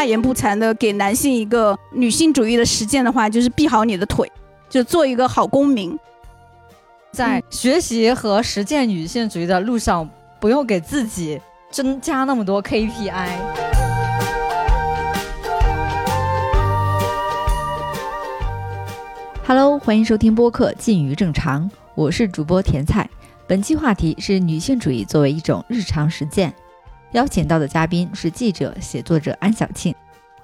大言不惭的给男性一个女性主义的实践的话，就是闭好你的腿，就做一个好公民。在学习和实践女性主义的路上，不用给自己增加那么多 KPI。Hello，欢迎收听播客《近于正常》，我是主播甜菜。本期话题是女性主义作为一种日常实践。邀请到的嘉宾是记者、写作者安小庆，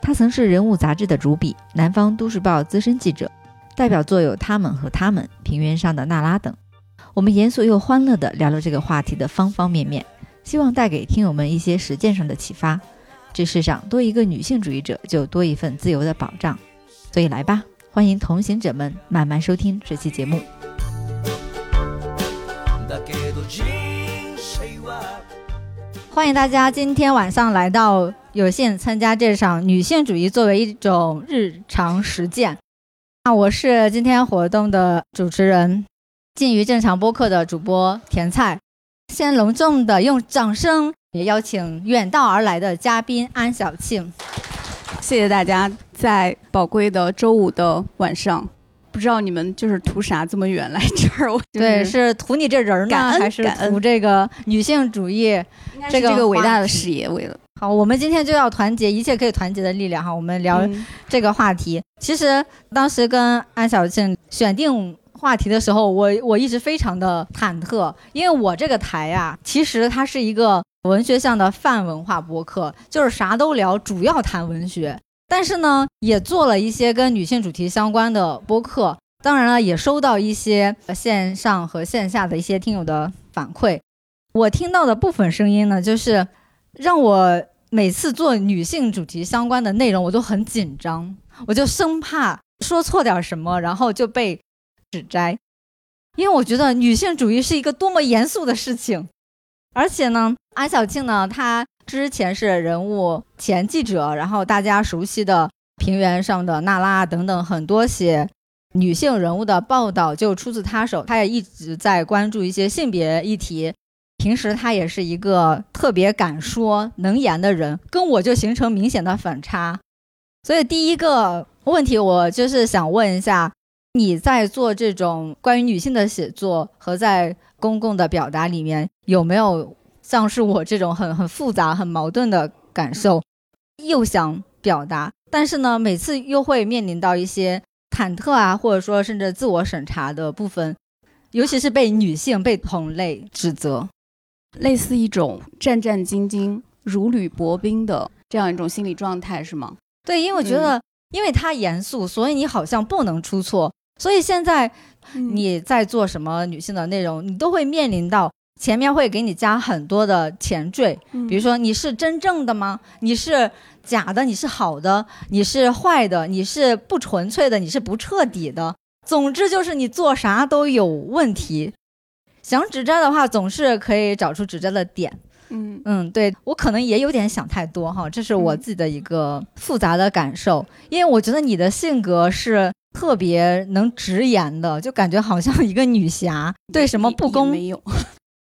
她曾是《人物》杂志的主笔，《南方都市报》资深记者。代表作有《他们和他们》《平原上的娜拉》等，我们严肃又欢乐地聊了这个话题的方方面面，希望带给听友们一些实践上的启发。这世上多一个女性主义者，就多一份自由的保障。所以来吧，欢迎同行者们慢慢收听这期节目。欢迎大家今天晚上来到有幸参加这场女性主义作为一种日常实践。那我是今天活动的主持人，近于正常播客的主播甜菜。先隆重的用掌声也邀请远道而来的嘉宾安小庆。谢谢大家在宝贵的周五的晚上，不知道你们就是图啥这么远来这儿？我对，是图你这人呢，还是图这个女性主义这个伟大的事业？为了。好，我们今天就要团结一切可以团结的力量哈。我们聊这个话题。其实当时跟安小庆选定话题的时候，我我一直非常的忐忑，因为我这个台呀，其实它是一个文学向的泛文化播客，就是啥都聊，主要谈文学。但是呢，也做了一些跟女性主题相关的播客。当然了，也收到一些线上和线下的一些听友的反馈。我听到的部分声音呢，就是。让我每次做女性主题相关的内容，我都很紧张，我就生怕说错点什么，然后就被指摘。因为我觉得女性主义是一个多么严肃的事情，而且呢，安小庆呢，她之前是人物前记者，然后大家熟悉的平原上的娜拉等等很多写女性人物的报道就出自她手，她也一直在关注一些性别议题。平时他也是一个特别敢说能言的人，跟我就形成明显的反差。所以第一个问题，我就是想问一下，你在做这种关于女性的写作和在公共的表达里面，有没有像是我这种很很复杂、很矛盾的感受？又想表达，但是呢，每次又会面临到一些忐忑啊，或者说甚至自我审查的部分，尤其是被女性、被同类指责。类似一种战战兢兢、如履薄冰的这样一种心理状态，是吗？对，因为我觉得，因为它严肃，所以你好像不能出错。所以现在你在做什么女性的内容，你都会面临到前面会给你加很多的前缀，比如说你是真正的吗？你是假的？你是好的？你是坏的？你是不纯粹的？你是不彻底的？总之就是你做啥都有问题。想指摘的话，总是可以找出指摘的点。嗯嗯，对我可能也有点想太多哈，这是我自己的一个复杂的感受。因为我觉得你的性格是特别能直言的，就感觉好像一个女侠，对什么不公没有。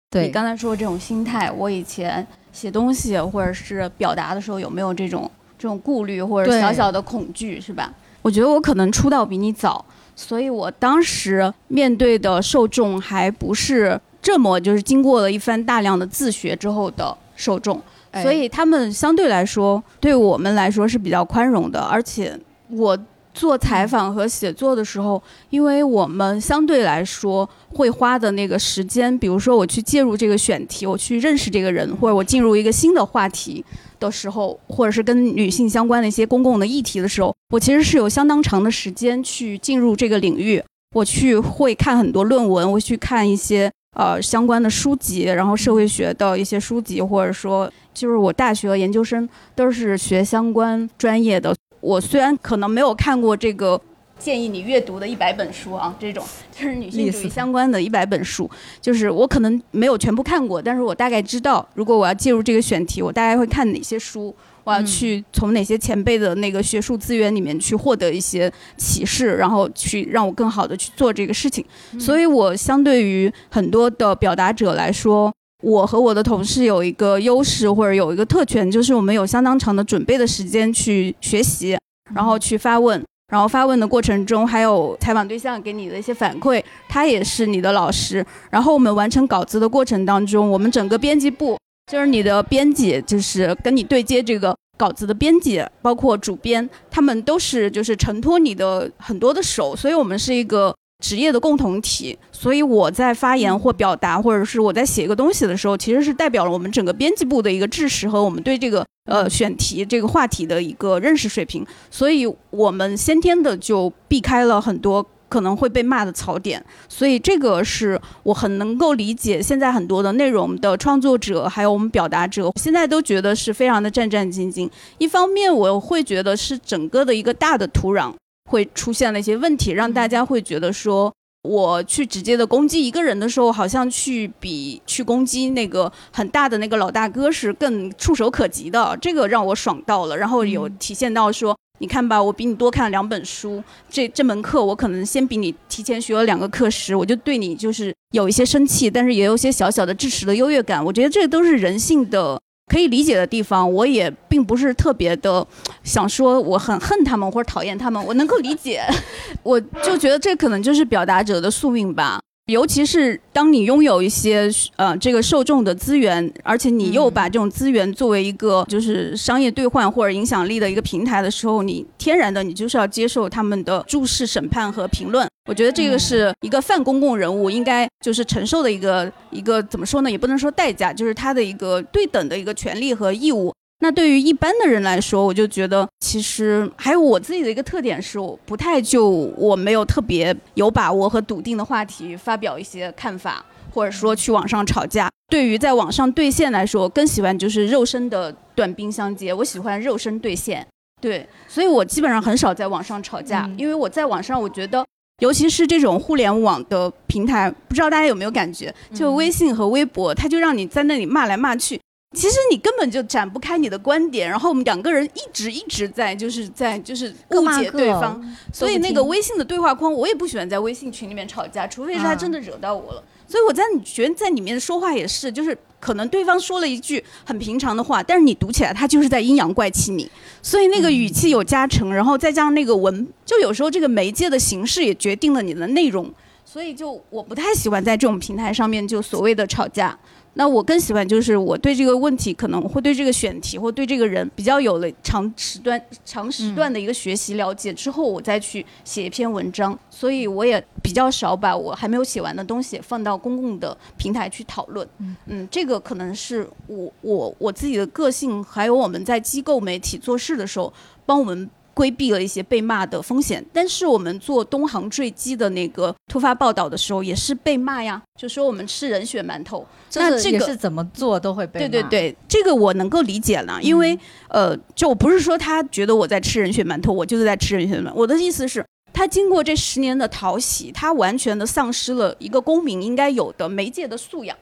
对你刚才说这种心态，我以前写东西或者是表达的时候，有没有这种这种顾虑或者小小的恐惧，是吧？我觉得我可能出道比你早。所以我当时面对的受众还不是这么，就是经过了一番大量的自学之后的受众，所以他们相对来说对我们来说是比较宽容的。而且我做采访和写作的时候，因为我们相对来说会花的那个时间，比如说我去介入这个选题，我去认识这个人，或者我进入一个新的话题。的时候，或者是跟女性相关的一些公共的议题的时候，我其实是有相当长的时间去进入这个领域。我去会看很多论文，我去看一些呃相关的书籍，然后社会学的一些书籍，或者说就是我大学和研究生都是学相关专业的。我虽然可能没有看过这个。建议你阅读的一百本书啊，这种就是女性主义相关的一百本书，就是我可能没有全部看过，但是我大概知道，如果我要介入这个选题，我大概会看哪些书，我要去从哪些前辈的那个学术资源里面去获得一些启示，然后去让我更好的去做这个事情。所以我相对于很多的表达者来说，我和我的同事有一个优势或者有一个特权，就是我们有相当长的准备的时间去学习，然后去发问，然后发问的过程中还有采访对象给你的一些反馈，他也是你的老师。然后我们完成稿子的过程当中，我们整个编辑部就是你的编辑，就是跟你对接这个稿子的编辑，包括主编，他们都是就是承托你的很多的手，所以我们是一个。职业的共同体，所以我在发言或表达，或者是我在写一个东西的时候，其实是代表了我们整个编辑部的一个知识和我们对这个呃选题这个话题的一个认识水平。所以我们先天的就避开了很多可能会被骂的槽点。所以这个是我很能够理解现在很多的内容的创作者，还有我们表达者，现在都觉得是非常的战战兢兢。一方面我会觉得是整个的一个大的土壤。会出现了一些问题，让大家会觉得说，我去直接的攻击一个人的时候，好像去比去攻击那个很大的那个老大哥是更触手可及的，这个让我爽到了。然后有体现到说，你看吧，我比你多看了两本书，这这门课我可能先比你提前学了两个课时，我就对你就是有一些生气，但是也有些小小的支持的优越感。我觉得这都是人性的。可以理解的地方，我也并不是特别的想说我很恨他们或者讨厌他们，我能够理解，我就觉得这可能就是表达者的宿命吧。尤其是当你拥有一些呃这个受众的资源，而且你又把这种资源作为一个就是商业兑换或者影响力的一个平台的时候，你天然的你就是要接受他们的注视、审判和评论。我觉得这个是一个泛公共人物应该就是承受的一个一个怎么说呢？也不能说代价，就是他的一个对等的一个权利和义务。那对于一般的人来说，我就觉得其实还有我自己的一个特点是，我不太就我没有特别有把握和笃定的话题发表一些看法，或者说去网上吵架。对于在网上对线来说，我更喜欢就是肉身的短兵相接。我喜欢肉身对线，对，所以我基本上很少在网上吵架，因为我在网上我觉得，尤其是这种互联网的平台，不知道大家有没有感觉，就微信和微博，它就让你在那里骂来骂去。其实你根本就展不开你的观点，然后我们两个人一直一直在就是在就是误解对方，所以那个微信的对话框我也不喜欢在微信群里面吵架，除非是他真的惹到我了。所以我在你觉得在里面说话也是，就是可能对方说了一句很平常的话，但是你读起来他就是在阴阳怪气你，所以那个语气有加成，然后再加上那个文，就有时候这个媒介的形式也决定了你的内容，所以就我不太喜欢在这种平台上面就所谓的吵架。那我更喜欢就是我对这个问题可能会对这个选题或对这个人比较有了长时段长时段的一个学习了解之后，我再去写一篇文章。所以我也比较少把我还没有写完的东西放到公共的平台去讨论。嗯，这个可能是我我我自己的个性，还有我们在机构媒体做事的时候，帮我们。规避了一些被骂的风险，但是我们做东航坠机的那个突发报道的时候，也是被骂呀，就说我们吃人血馒头。那这个是怎么做都会被骂。对对对，这个我能够理解了，因为呃，就我不是说他觉得我在吃人血馒头，我就是在吃人血馒头。我的意思是，他经过这十年的淘洗，他完全的丧失了一个公民应该有的媒介的素养。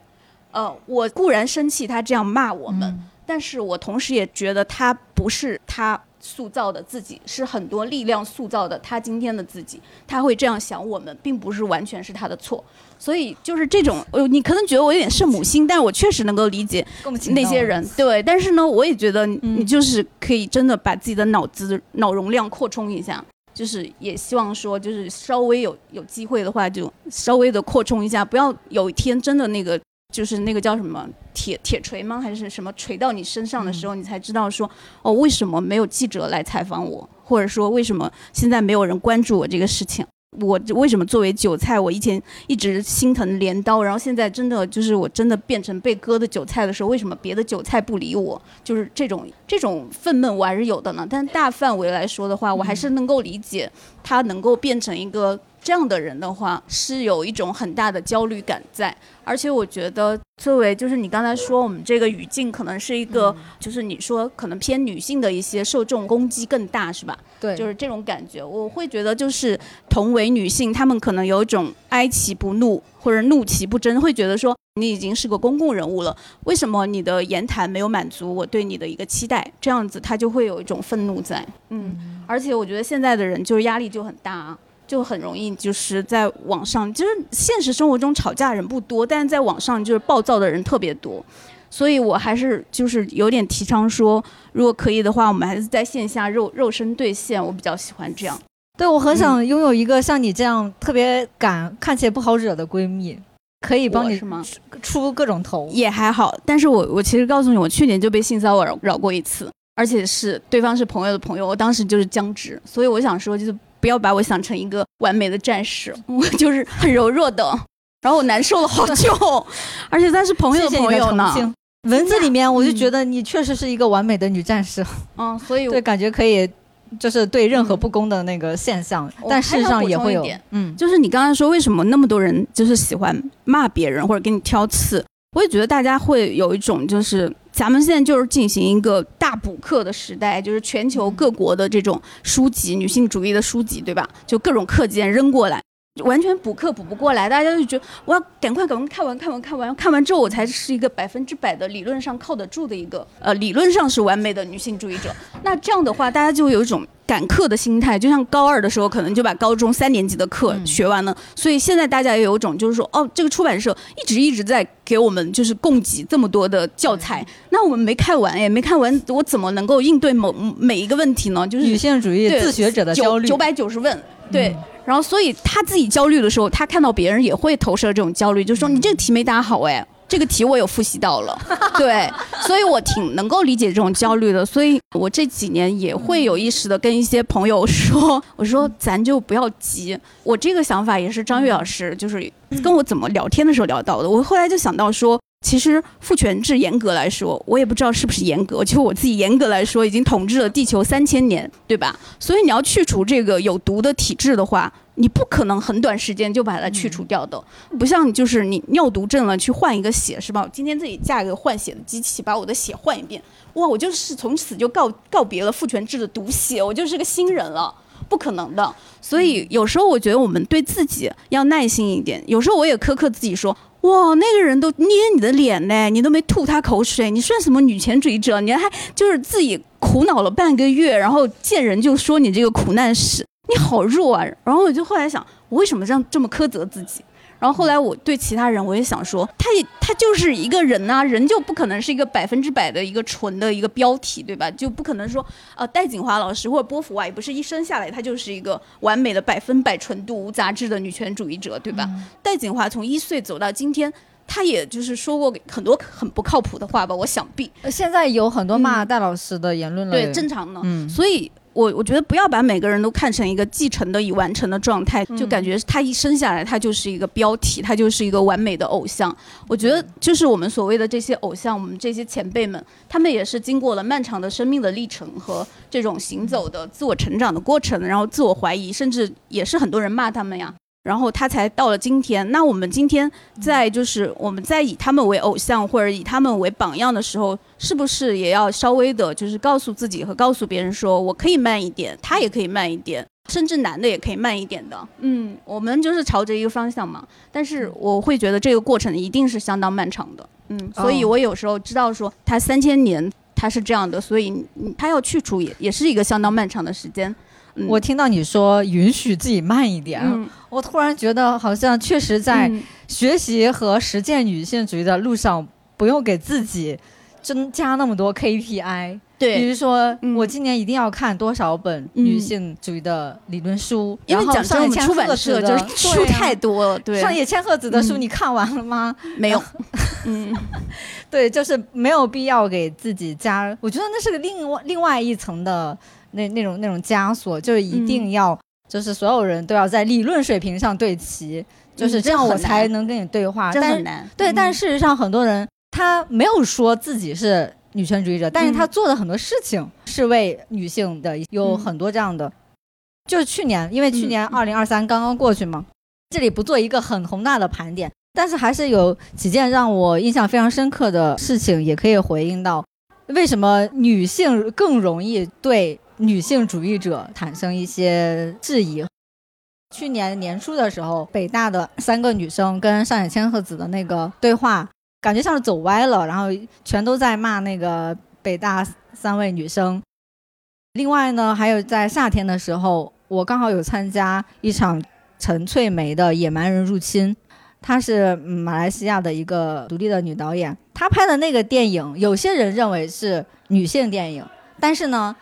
呃，我固然生气他这样骂我们，但是我同时也觉得他不是他。塑造的自己是很多力量塑造的，他今天的自己，他会这样想我们，并不是完全是他的错，所以就是这种，呃，你可能觉得我有点圣母心，但是我确实能够理解那些人，对，但是呢，我也觉得你就是可以真的把自己的脑子脑容量扩充一下，就是也希望说，就是稍微有有机会的话，就稍微的扩充一下，不要有一天真的那个。就是那个叫什么铁铁锤吗？还是什么锤到你身上的时候，你才知道说哦，为什么没有记者来采访我，或者说为什么现在没有人关注我这个事情？我为什么作为韭菜，我以前一直心疼镰刀，然后现在真的就是我真的变成被割的韭菜的时候，为什么别的韭菜不理我？就是这种这种愤懑我还是有的呢。但大范围来说的话，我还是能够理解他能够变成一个。这样的人的话，是有一种很大的焦虑感在，而且我觉得，作为就是你刚才说我们这个语境可能是一个，就是你说可能偏女性的一些受众攻击更大，是吧？对，就是这种感觉。我会觉得，就是同为女性，她们可能有一种哀其不怒或者怒其不争，会觉得说你已经是个公共人物了，为什么你的言谈没有满足我对你的一个期待？这样子，她就会有一种愤怒在。嗯，而且我觉得现在的人就是压力就很大啊。就很容易就是在网上，就是现实生活中吵架人不多，但是在网上就是暴躁的人特别多，所以我还是就是有点提倡说，如果可以的话，我们还是在线下肉肉身对线，我比较喜欢这样。对，我很想拥有一个像你这样特别敢、看起来不好惹的闺蜜，可以帮你是吗？出各种头也还好，但是我我其实告诉你，我去年就被性骚扰扰过一次。而且是对方是朋友的朋友，我当时就是僵直，所以我想说，就是不要把我想成一个完美的战士，我就是很柔弱的，然后我难受了好久，而且他是朋友的朋友呢。文字里面我就觉得你确实是一个完美的女战士，嗯，所以对感觉可以，就是对任何不公的那个现象，但事实上也会有，嗯，就是你刚才说为什么那么多人就是喜欢骂别人或者给你挑刺，我也觉得大家会有一种就是。咱们现在就是进行一个大补课的时代，就是全球各国的这种书籍，女性主义的书籍，对吧？就各种课件扔过来，完全补课补不过来，大家就觉得我要赶快赶快看完看完看完看完之后，我才是一个百分之百的理论上靠得住的一个呃理论上是完美的女性主义者。那这样的话，大家就有一种。赶课的心态，就像高二的时候，可能就把高中三年级的课学完了。所以现在大家也有一种，就是说，哦，这个出版社一直一直在给我们就是供给这么多的教材，那我们没看完，也没看完，我怎么能够应对某每一个问题呢？就是女性主义自学者的焦虑，九百九十问，对。然后，所以他自己焦虑的时候，他看到别人也会投射这种焦虑，就说你这个题没答好，哎。这个题我有复习到了，对，所以我挺能够理解这种焦虑的，所以我这几年也会有意识的跟一些朋友说，我说咱就不要急。我这个想法也是张悦老师就是跟我怎么聊天的时候聊到的。我后来就想到说，其实父权制严格来说，我也不知道是不是严格，就我自己严格来说，已经统治了地球三千年，对吧？所以你要去除这个有毒的体制的话。你不可能很短时间就把它去除掉的，不像就是你尿毒症了去换一个血是吧？我今天自己架一个换血的机器，把我的血换一遍，哇，我就是从此就告告别了父权制的毒血，我就是个新人了，不可能的。所以有时候我觉得我们对自己要耐心一点，有时候我也苛刻自己说，哇，那个人都捏你的脸呢，你都没吐他口水，你算什么女权主义者？你还就是自己苦恼了半个月，然后见人就说你这个苦难史。你好弱啊！然后我就后来想，我为什么这样这么苛责自己？然后后来我对其他人，我也想说，他也他就是一个人呐，人就不可能是一个百分之百的一个纯的一个标题，对吧？就不可能说，呃，戴锦华老师或者波伏娃也不是一生下来他就是一个完美的百分百纯度无杂质的女权主义者，对吧？戴锦华从一岁走到今天，他也就是说过很多很不靠谱的话吧？我想必现在有很多骂戴老师的言论了，对，正常的，嗯，所以。我我觉得不要把每个人都看成一个继承的已完成的状态，就感觉他一生下来他就是一个标题，他就是一个完美的偶像。我觉得就是我们所谓的这些偶像，我们这些前辈们，他们也是经过了漫长的生命的历程和这种行走的自我成长的过程，然后自我怀疑，甚至也是很多人骂他们呀。然后他才到了今天。那我们今天在就是我们在以他们为偶像或者以他们为榜样的时候，是不是也要稍微的，就是告诉自己和告诉别人说，我可以慢一点，他也可以慢一点，甚至男的也可以慢一点的。嗯，我们就是朝着一个方向嘛。但是我会觉得这个过程一定是相当漫长的。嗯，所以我有时候知道说他三千年他是这样的，所以他要去除也也是一个相当漫长的时间。我听到你说允许自己慢一点，我突然觉得好像确实在学习和实践女性主义的路上，不用给自己增加那么多 KPI。对，比如说我今年一定要看多少本女性主义的理论书，因为讲真，出版社就是书太多了。对，上野千鹤子的书你看完了吗？没有。嗯，对，就是没有必要给自己加。我觉得那是个另外另外一层的。那那种那种枷锁，就是一定要，就是所有人都要在理论水平上对齐，就是这样我才能跟你对话。这很难。对，但事实上很多人他没有说自己是女权主义者，但是他做的很多事情是为女性的，有很多这样的。就是去年，因为去年二零二三刚刚过去嘛，这里不做一个很宏大的盘点，但是还是有几件让我印象非常深刻的事情，也可以回应到为什么女性更容易对。女性主义者产生一些质疑。去年年初的时候，北大的三个女生跟上野千鹤子的那个对话，感觉像是走歪了，然后全都在骂那个北大三位女生。另外呢，还有在夏天的时候，我刚好有参加一场陈翠梅的《野蛮人入侵》，她是马来西亚的一个独立的女导演，她拍的那个电影，有些人认为是女性电影，但是呢，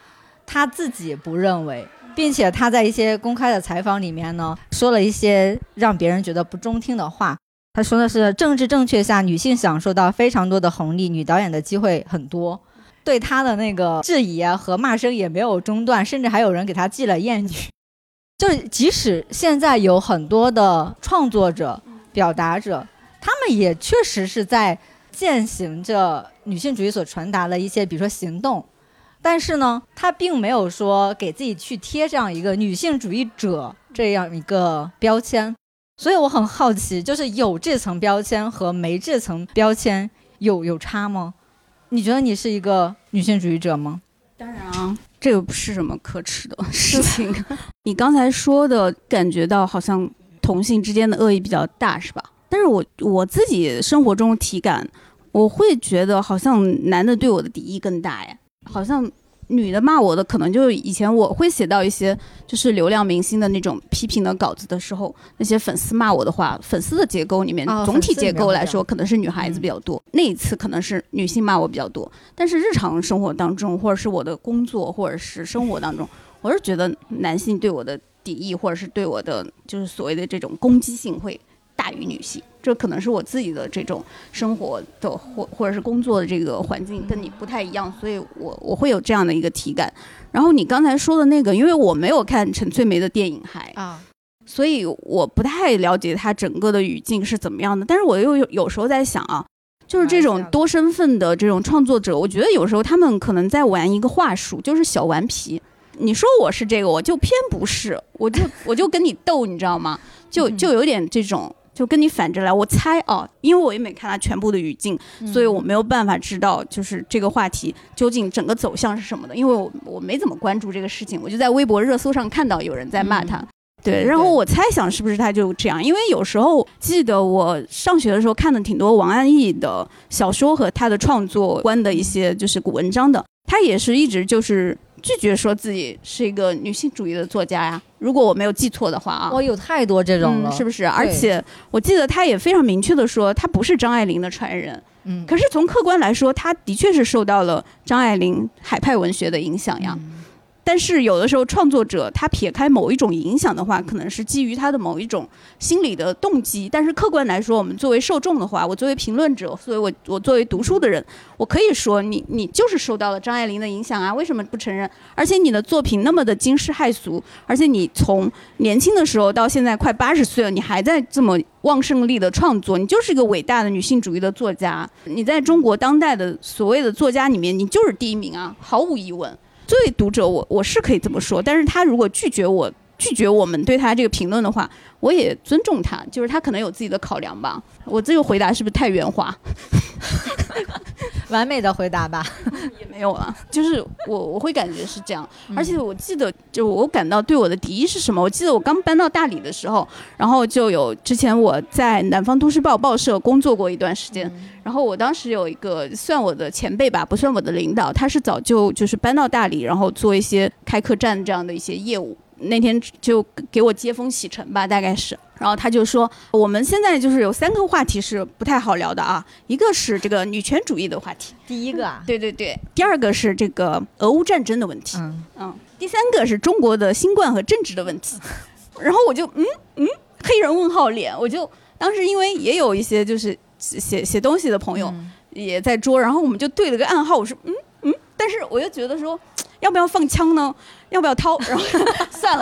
他自己不认为，并且他在一些公开的采访里面呢，说了一些让别人觉得不中听的话。他说的是政治正确下，女性享受到非常多的红利，女导演的机会很多。对她的那个质疑和骂声也没有中断，甚至还有人给她寄了谚语。就即使现在有很多的创作者、表达者，他们也确实是在践行着女性主义所传达的一些，比如说行动，但是呢，他并没有说给自己去贴这样一个女性主义者这样一个标签。所以我很好奇，就是有这层标签和没这层标签有有差吗？你觉得你是一个女性主义者吗？当然啊。这个不是什么可耻的事情。你刚才说的感觉到好像同性之间的恶意比较大，是吧？但是我我自己生活中体感，我会觉得好像男的对我的敌意更大呀，好像。女的骂我的，可能就以前我会写到一些就是流量明星的那种批评的稿子的时候，那些粉丝骂我的话，粉丝的结构里面，总体结构来说，可能是女孩子比较多。那一次可能是女性骂我比较多，但是日常生活当中，或者是我的工作，或者是生活当中，我是觉得男性对我的敌意，或者是对我的就是所谓的这种攻击性会。大于女性，这可能是我自己的这种生活的或或者是工作的这个环境跟你不太一样，所以我我会有这样的一个体感。然后你刚才说的那个，因为我没有看陈翠梅的电影还啊，所以我不太了解她整个的语境是怎么样的。但是我又有有时候在想啊，就是这种多身份的这种创作者，我觉得有时候他们可能在玩一个话术，就是小顽皮。你说我是这个，我就偏不是，我就我就跟你斗，你知道吗？就就有点这种。就跟你反着来，我猜啊，因为我也没看他全部的语境，所以我没有办法知道就是这个话题究竟整个走向是什么的，因为我我没怎么关注这个事情，我就在微博热搜上看到有人在骂他，对，然后我猜想是不是他就这样，因为有时候记得我上学的时候看的挺多王安忆的小说和他的创作观的一些就是古文章的，他也是一直就是。拒绝说自己是一个女性主义的作家呀，如果我没有记错的话啊，我有太多这种了，是不是？而且我记得他也非常明确的说，他不是张爱玲的传人。嗯，可是从客观来说，他的确是受到了张爱玲海派文学的影响呀。但是有的时候，创作者他撇开某一种影响的话，可能是基于他的某一种心理的动机。但是客观来说，我们作为受众的话，我作为评论者，所以我我作为读书的人，我可以说你你就是受到了张爱玲的影响啊？为什么不承认？而且你的作品那么的惊世骇俗，而且你从年轻的时候到现在快八十岁了，你还在这么旺盛力的创作，你就是一个伟大的女性主义的作家。你在中国当代的所谓的作家里面，你就是第一名啊，毫无疑问。作为读者，我我是可以这么说，但是他如果拒绝我，拒绝我们对他这个评论的话，我也尊重他，就是他可能有自己的考量吧。我这个回答是不是太圆滑？完美的回答吧，也没有啊，就是我我会感觉是这样，而且我记得就我感到对我的敌意是什么？我记得我刚搬到大理的时候，然后就有之前我在南方都市报报社工作过一段时间，然后我当时有一个算我的前辈吧，不算我的领导，他是早就就是搬到大理，然后做一些开客栈这样的一些业务。那天就给我接风洗尘吧，大概是。然后他就说，我们现在就是有三个话题是不太好聊的啊，一个是这个女权主义的话题，第一个啊，对对对，第二个是这个俄乌战争的问题，嗯嗯，第三个是中国的新冠和政治的问题。然后我就嗯嗯，黑人问号脸，我就当时因为也有一些就是写写东西的朋友也在桌，然后我们就对了个暗号，我说嗯嗯，但是我又觉得说。要不要放枪呢？要不要掏？然 后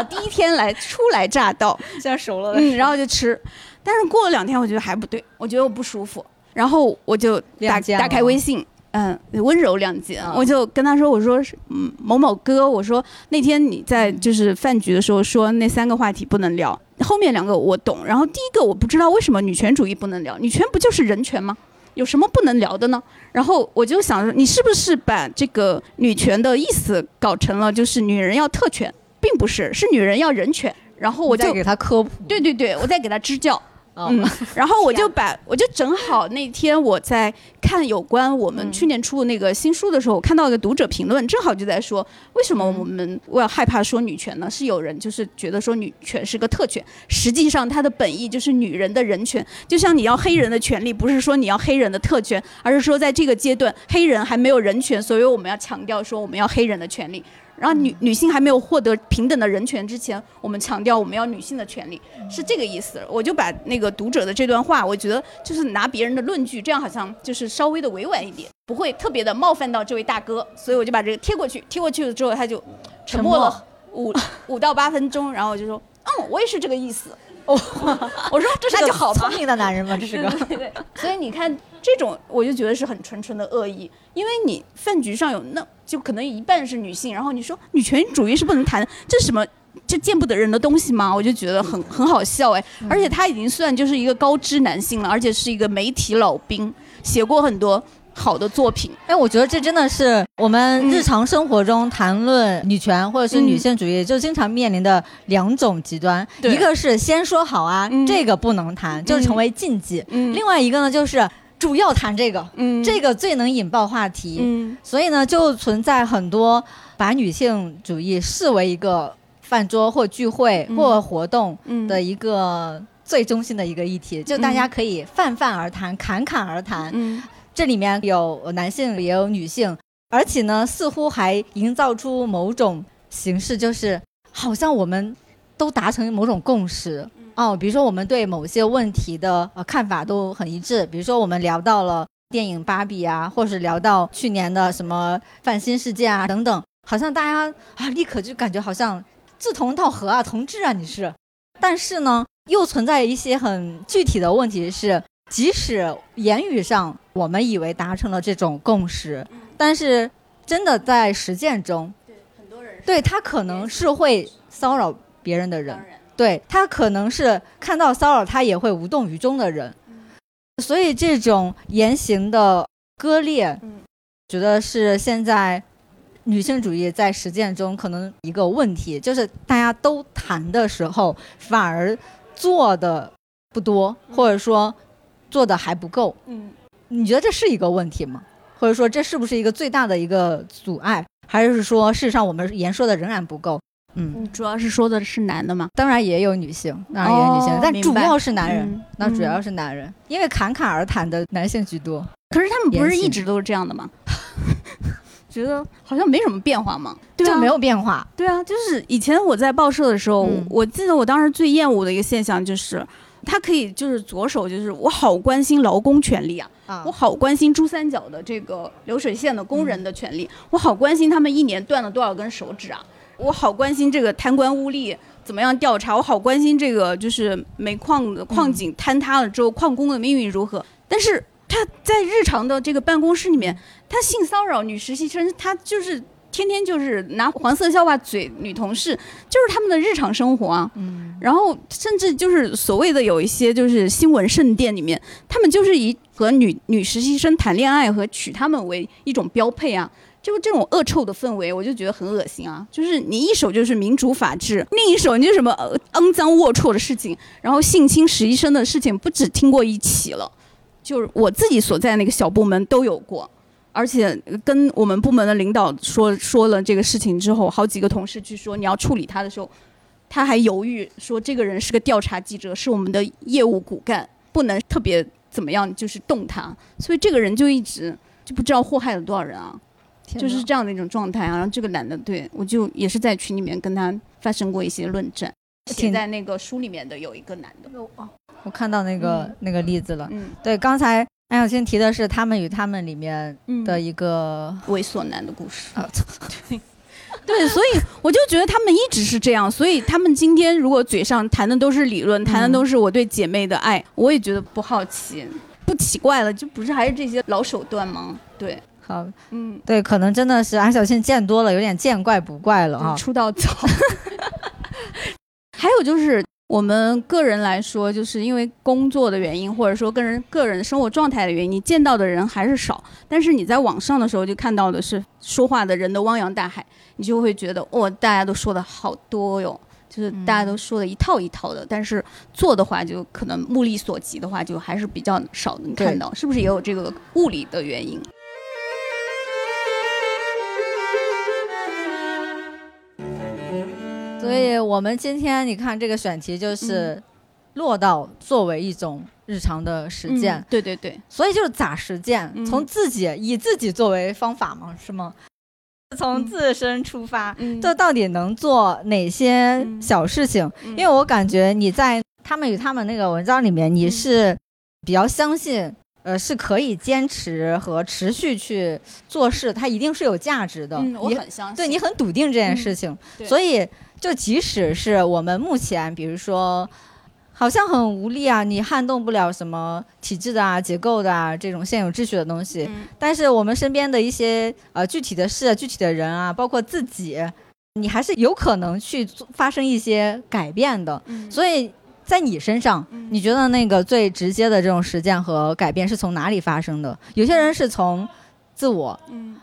第一天来初来乍到，现在熟了，嗯，然后就吃。但是过了两天，我觉得还不对，我觉得我不舒服，然后我就打打开微信，嗯，温柔两件，我就跟他说，我说嗯某某哥，我说那天你在就是饭局的时候说那三个话题不能聊，后面两个我懂，然后第一个我不知道为什么女权主义不能聊，女权不就是人权吗？有什么不能聊的呢？然后我就想着，你是不是把这个女权的意思搞成了就是女人要特权，并不是，是女人要人权。然后我就给他科普，对对对，我再给他支教。嗯，然后我就 把我就正好那天我在看有关我们去年出的那个新书的时候，我看到一个读者评论，正好就在说为什么我们我要害怕说女权呢？是有人就是觉得说女权是个特权，实际上它的本意就是女人的人权，就像你要黑人的权利，不是说你要黑人的特权，而是说在这个阶段黑人还没有人权，所以我们要强调说我们要黑人的权利。然后女女性还没有获得平等的人权之前，我们强调我们要女性的权利，是这个意思。我就把那个读者的这段话，我觉得就是拿别人的论据，这样好像就是稍微的委婉一点，不会特别的冒犯到这位大哥，所以我就把这个贴过去。贴过去了之后，他就沉默了五五到八分钟，然后我就说，嗯，我也是这个意思。哦，我说这是个聪明的男人吗？这是个。对 对。所以你看，这种我就觉得是很纯纯的恶意，因为你饭局上有那。就可能一半是女性，然后你说女权主义是不能谈，这是什么？这见不得人的东西吗？我就觉得很很好笑哎！而且他已经算就是一个高知男性了，而且是一个媒体老兵，写过很多好的作品。哎，我觉得这真的是我们日常生活中谈论女权或者是女性主义，就经常面临的两种极端。一个是先说好啊，这个不能谈，就成为禁忌；另外一个呢，就是。主要谈这个，嗯，这个最能引爆话题，嗯，所以呢，就存在很多把女性主义视为一个饭桌或聚会或活动的一个最中心的一个议题，就大家可以泛泛而谈，侃侃而谈，嗯，这里面有男性也有女性，而且呢，似乎还营造出某种形式，就是好像我们都达成某种共识。哦，比如说我们对某些问题的呃看法都很一致，比如说我们聊到了电影《芭比》啊，或是聊到去年的什么泛新事件啊等等，好像大家啊立刻就感觉好像志同道合啊，同志啊你是，但是呢又存在一些很具体的问题是，即使言语上我们以为达成了这种共识，但是真的在实践中，对很多人对他可能是会骚扰别人的人。对他可能是看到骚扰他也会无动于衷的人，所以这种言行的割裂，觉得是现在女性主义在实践中可能一个问题，就是大家都谈的时候反而做的不多，或者说做的还不够。嗯，你觉得这是一个问题吗？或者说这是不是一个最大的一个阻碍？还是说事实上我们言说的仍然不够？嗯，主要是说的是男的吗？当然也有女性，当然也有女性，但主要是男人。那主要是男人，因为侃侃而谈的男性居多。可是他们不是一直都是这样的吗？觉得好像没什么变化吗？对啊，没有变化。对啊，就是以前我在报社的时候，我记得我当时最厌恶的一个现象就是，他可以就是左手就是我好关心劳工权利啊，我好关心珠三角的这个流水线的工人的权利，我好关心他们一年断了多少根手指啊。我好关心这个贪官污吏怎么样调查，我好关心这个就是煤矿的矿井坍塌了之后矿工的命运如何。但是他在日常的这个办公室里面，他性骚扰女实习生，他就是天天就是拿黄色笑话嘴女同事，就是他们的日常生活啊。嗯。然后甚至就是所谓的有一些就是新闻圣殿里面，他们就是以和女女实习生谈恋爱和娶她们为一种标配啊。就这种恶臭的氛围，我就觉得很恶心啊！就是你一手就是民主法治，另一手你就什么肮脏龌龊的事情，然后性侵实习生的事情不止听过一起了，就是我自己所在那个小部门都有过，而且跟我们部门的领导说说了这个事情之后，好几个同事去说你要处理他的时候，他还犹豫说这个人是个调查记者，是我们的业务骨干，不能特别怎么样，就是动他，所以这个人就一直就不知道祸害了多少人啊。就是这样的一种状态啊，然后这个男的对我就也是在群里面跟他发生过一些论战，写在那个书里面的有一个男的，我看到那个那个例子了。嗯，对，刚才安小青提的是他们与他们里面的一个猥琐男的故事。啊，对，对，所以我就觉得他们一直是这样，所以他们今天如果嘴上谈的都是理论，谈的都是我对姐妹的爱，我也觉得不好奇，不奇怪了，就不是还是这些老手段吗？对。好，嗯，对，可能真的是安小庆见多了，有点见怪不怪了啊。出道早，还有就是我们个人来说，就是因为工作的原因，或者说个人个人生活状态的原因，你见到的人还是少。但是你在网上的时候，就看到的是说话的人的汪洋大海，你就会觉得，哦，大家都说的好多哟。就是大家都说的一套一套的，但是做的话就可能目力所及的话，就还是比较少能看到，是不是也有这个物理的原因？所以我们今天你看这个选题就是落到作为一种日常的实践，对对对，所以就是咋实践，从自己以自己作为方法嘛，是吗？从自身出发，这到底能做哪些小事情？因为我感觉你在他们与他们那个文章里面，你是比较相信，呃，是可以坚持和持续去做事，它一定是有价值的。我很相信，对你很笃定这件事情，所以就即使是我们目前，比如说。好像很无力啊！你撼动不了什么体制的啊、结构的啊这种现有秩序的东西。但是我们身边的一些呃具体的事、具体的人啊，包括自己，你还是有可能去发生一些改变的。所以在你身上，你觉得那个最直接的这种实践和改变是从哪里发生的？有些人是从自我，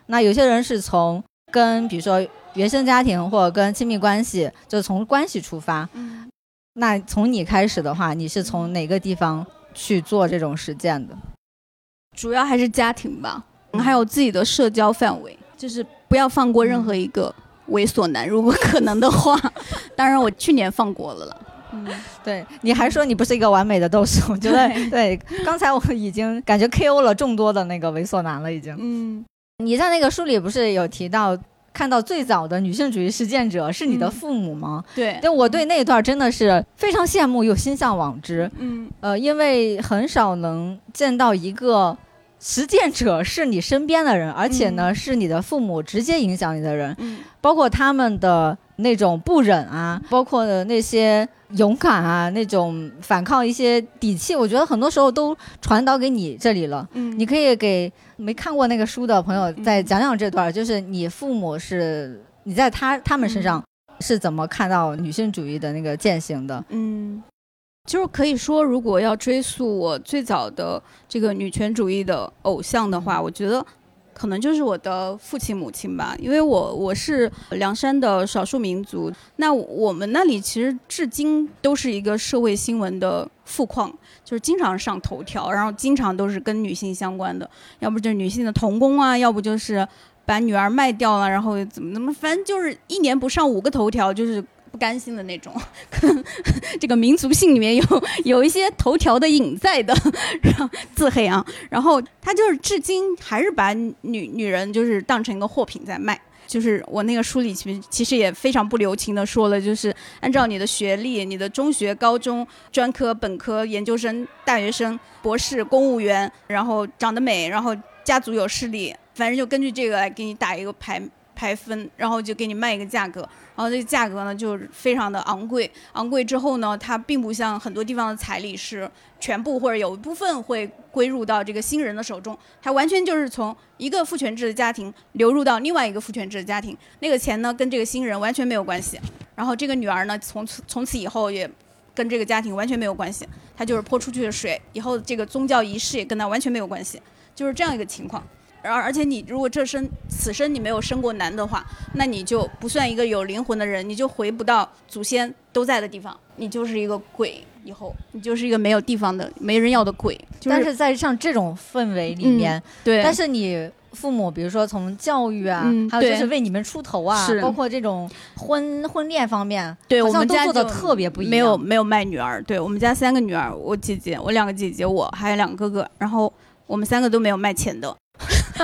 那有些人是从跟比如说原生家庭或者跟亲密关系，就是从关系出发。那从你开始的话，你是从哪个地方去做这种实践的？主要还是家庭吧，还有自己的社交范围，就是不要放过任何一个猥琐男，如果可能的话。当然，我去年放过了了。嗯，对，你还说你不是一个完美的斗士，我觉得对。刚才我已经感觉 KO 了众多的那个猥琐男了，已经。嗯，你在那个书里不是有提到？看到最早的女性主义实践者是你的父母吗？对，但我对那一段真的是非常羡慕又心向往之。嗯，呃，因为很少能见到一个实践者是你身边的人，而且呢是你的父母直接影响你的人。嗯，包括他们的那种不忍啊，包括的那些勇敢啊，那种反抗一些底气，我觉得很多时候都传导给你这里了。嗯，你可以给。没看过那个书的朋友，再讲讲这段，就是你父母是你在他他们身上是怎么看到女性主义的那个践行的？嗯，就是可以说，如果要追溯我最早的这个女权主义的偶像的话，我觉得。可能就是我的父亲母亲吧，因为我我是凉山的少数民族，那我们那里其实至今都是一个社会新闻的富矿，就是经常上头条，然后经常都是跟女性相关的，要不就是女性的童工啊，要不就是把女儿卖掉了，然后怎么怎么，反正就是一年不上五个头条，就是。不甘心的那种，这个民族性里面有 有一些头条的影在的，然后自黑啊，然后他就是至今还是把女女人就是当成一个货品在卖，就是我那个书里其实其实也非常不留情的说了，就是按照你的学历，你的中学、高中、专科、本科、研究生、大学生、博士、公务员，然后长得美，然后家族有势力，反正就根据这个来给你打一个排排分，然后就给你卖一个价格。然后这个价格呢，就是非常的昂贵。昂贵之后呢，它并不像很多地方的彩礼是全部或者有一部分会归入到这个新人的手中，它完全就是从一个父权制的家庭流入到另外一个父权制的家庭。那个钱呢，跟这个新人完全没有关系。然后这个女儿呢，从此从此以后也跟这个家庭完全没有关系。她就是泼出去的水，以后这个宗教仪式也跟她完全没有关系，就是这样一个情况。而而且你如果这生此生你没有生过男的话，那你就不算一个有灵魂的人，你就回不到祖先都在的地方，你就是一个鬼。以后你就是一个没有地方的、没人要的鬼。但是在像这种氛围里面，对。但是你父母，比如说从教育啊，还有就是为你们出头啊，包括这种婚婚恋方面，对我们家做的特别不一样。没有没有卖女儿，对我们家三个女儿，我姐姐，我两个姐姐，我还有两个哥哥，然后我们三个都没有卖钱的。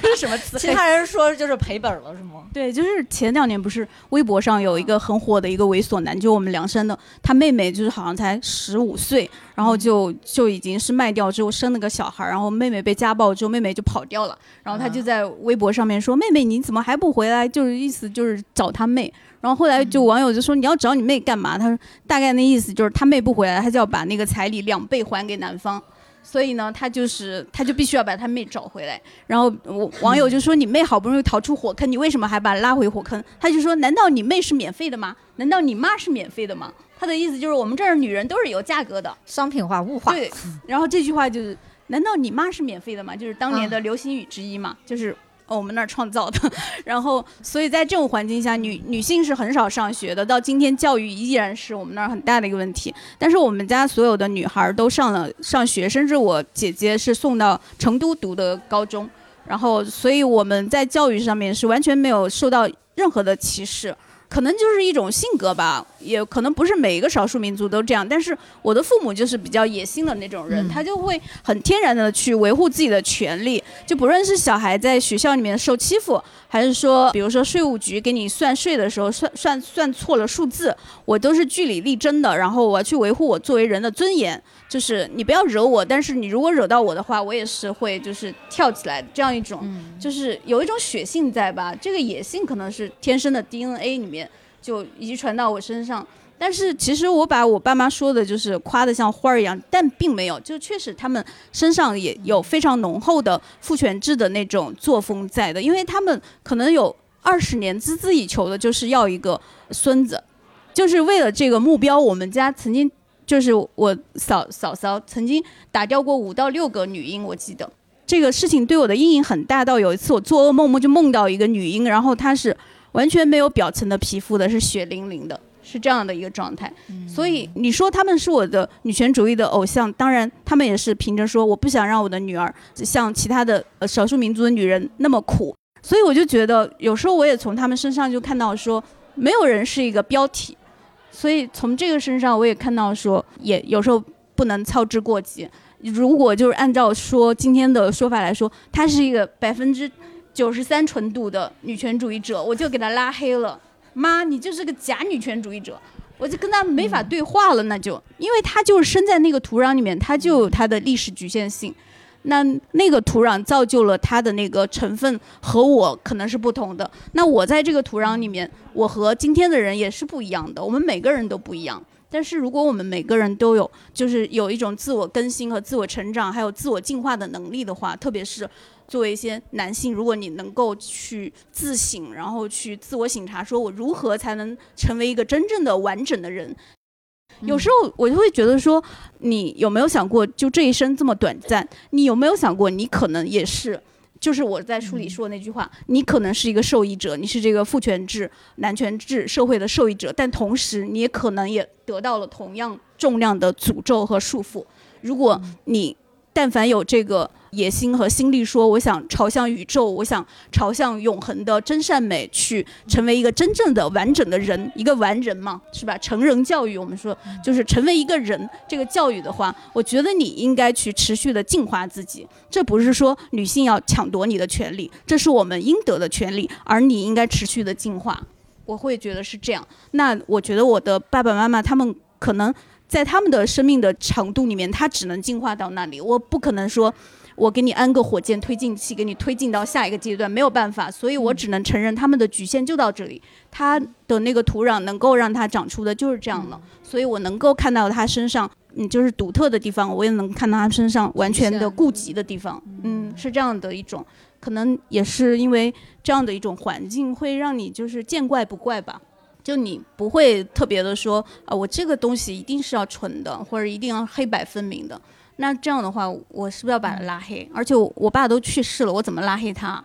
这是什么词？其他人说就是赔本了，是吗？对，就是前两年不是微博上有一个很火的一个猥琐男，就我们梁山的，他妹妹就是好像才十五岁，然后就就已经是卖掉之后生了个小孩，然后妹妹被家暴之后，妹妹就跑掉了，然后他就在微博上面说：“妹妹你怎么还不回来？”就是意思就是找他妹。然后后来就网友就说：“你要找你妹干嘛？”他说：“大概那意思就是他妹不回来，他就要把那个彩礼两倍还给男方。”所以呢，他就是他就必须要把他妹找回来。然后我网友就说：“你妹好不容易逃出火坑，你为什么还把她拉回火坑？”他就说：“难道你妹是免费的吗？难道你妈是免费的吗？”他的意思就是我们这儿女人都是有价格的，商品化、物化。对。然后这句话就是：“难道你妈是免费的吗？”就是当年的流行语之一嘛，就是我们那儿创造的。然后，所以在这种环境下，女女性是很少上学的。到今天，教育依然是我们那儿很大的一个问题。但是我们家所有的女孩都上了上学，甚至我姐姐是送到成都读的高中。然后，所以我们在教育上面是完全没有受到任何的歧视。可能就是一种性格吧，也可能不是每一个少数民族都这样。但是我的父母就是比较野心的那种人，他就会很天然的去维护自己的权利。就不论是小孩在学校里面受欺负，还是说，比如说税务局给你算税的时候算算算错了数字，我都是据理力争的。然后我要去维护我作为人的尊严。就是你不要惹我，但是你如果惹到我的话，我也是会就是跳起来这样一种，就是有一种血性在吧？这个野性可能是天生的 DNA 里面就遗传到我身上。但是其实我把我爸妈说的就是夸的像花儿一样，但并没有，就确实他们身上也有非常浓厚的父权制的那种作风在的，因为他们可能有二十年孜孜以求的就是要一个孙子，就是为了这个目标，我们家曾经。就是我嫂嫂嫂曾经打掉过五到六个女婴，我记得这个事情对我的阴影很大。到有一次我做噩梦，梦就梦到一个女婴，然后她是完全没有表层的皮肤的，是血淋淋的，是这样的一个状态。所以你说他们是我的女权主义的偶像，当然他们也是凭着说我不想让我的女儿像其他的少数民族的女人那么苦。所以我就觉得有时候我也从他们身上就看到说，没有人是一个标题。所以从这个身上，我也看到说，也有时候不能操之过急。如果就是按照说今天的说法来说，他是一个百分之九十三纯度的女权主义者，我就给他拉黑了。妈，你就是个假女权主义者，我就跟他没法对话了。那就因为他就是生在那个土壤里面，他就有他的历史局限性。那那个土壤造就了它的那个成分和我可能是不同的。那我在这个土壤里面，我和今天的人也是不一样的。我们每个人都不一样。但是如果我们每个人都有，就是有一种自我更新和自我成长，还有自我进化的能力的话，特别是作为一些男性，如果你能够去自省，然后去自我省察，说我如何才能成为一个真正的完整的人。有时候我就会觉得说，你有没有想过，就这一生这么短暂，你有没有想过，你可能也是，就是我在书里说的那句话，你可能是一个受益者，你是这个父权制、男权制社会的受益者，但同时你也可能也得到了同样重量的诅咒和束缚。如果你但凡有这个。野心和心力说：“我想朝向宇宙，我想朝向永恒的真善美，去成为一个真正的完整的人，一个完人嘛，是吧？成人教育，我们说就是成为一个人。这个教育的话，我觉得你应该去持续的净化自己。这不是说女性要抢夺你的权利，这是我们应得的权利，而你应该持续的进化。我会觉得是这样。那我觉得我的爸爸妈妈他们可能在他们的生命的长度里面，他只能进化到那里。我不可能说。”我给你安个火箭推进器，给你推进到下一个阶段，没有办法，所以我只能承认他们的局限就到这里。他的那个土壤能够让它长出的就是这样的，所以我能够看到他身上，嗯，就是独特的地方，我也能看到他身上完全的顾及的地方，嗯，是这样的一种，可能也是因为这样的一种环境会让你就是见怪不怪吧，就你不会特别的说啊，我这个东西一定是要纯的，或者一定要黑白分明的。那这样的话，我是不是要把他拉黑？而且我爸都去世了，我怎么拉黑他？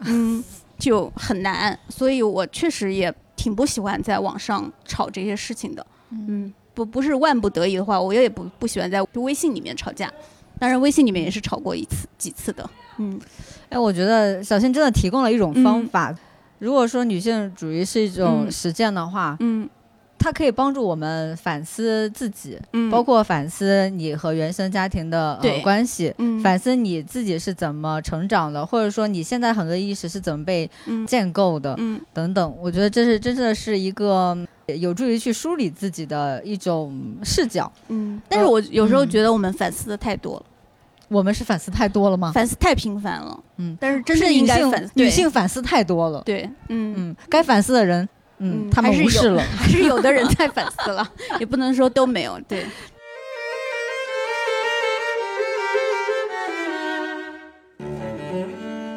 嗯，就很难。所以我确实也挺不喜欢在网上吵这些事情的。嗯，不不是万不得已的话，我也不不喜欢在微信里面吵架。当然，微信里面也是吵过一次几次的。嗯，哎，我觉得小新真的提供了一种方法。如果说女性主义是一种实践的话，嗯。它可以帮助我们反思自己，包括反思你和原生家庭的呃关系，反思你自己是怎么成长的，或者说你现在很多意识是怎么被建构的，等等。我觉得这是真的是一个有助于去梳理自己的一种视角。嗯，但是我有时候觉得我们反思的太多了。我们是反思太多了吗？反思太频繁了。嗯，但是真正应该反女性反思太多了。对，嗯嗯，该反思的人。嗯，他们无视了，还是有的人在反思了，也不能说都没有。对。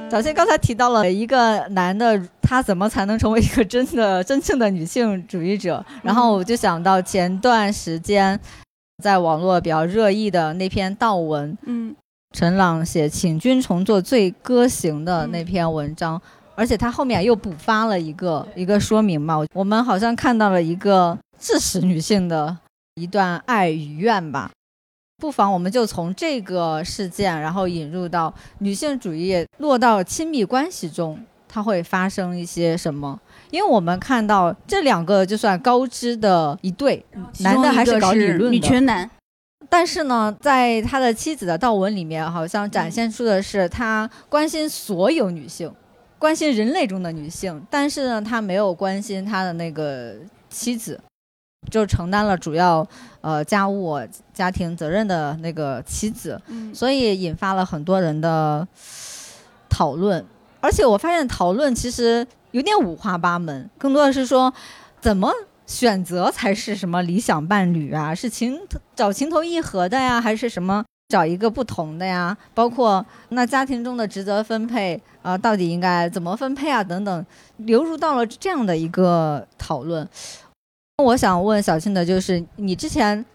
早先刚才提到了一个男的，他怎么才能成为一个真的、真正的女性主义者？然后我就想到前段时间在网络比较热议的那篇悼文，嗯，陈朗写《请君重做最歌行》的那篇文章，而且他后面又补发了一个一个说明嘛，我们好像看到了一个致使女性的一段爱与怨吧。不妨我们就从这个事件，然后引入到女性主义落到亲密关系中，它会发生一些什么？因为我们看到这两个就算高知的一对，男的还是搞理论的女权男，但是呢，在他的妻子的悼文里面，好像展现出的是他关心所有女性，关心人类中的女性，但是呢，他没有关心他的那个妻子。就承担了主要呃家务家庭责任的那个妻子，所以引发了很多人的讨论。而且我发现讨论其实有点五花八门，更多的是说怎么选择才是什么理想伴侣啊？是情找情投意合的呀，还是什么找一个不同的呀？包括那家庭中的职责分配啊，到底应该怎么分配啊？等等，流入到了这样的一个讨论。我想问小庆的就是，你之前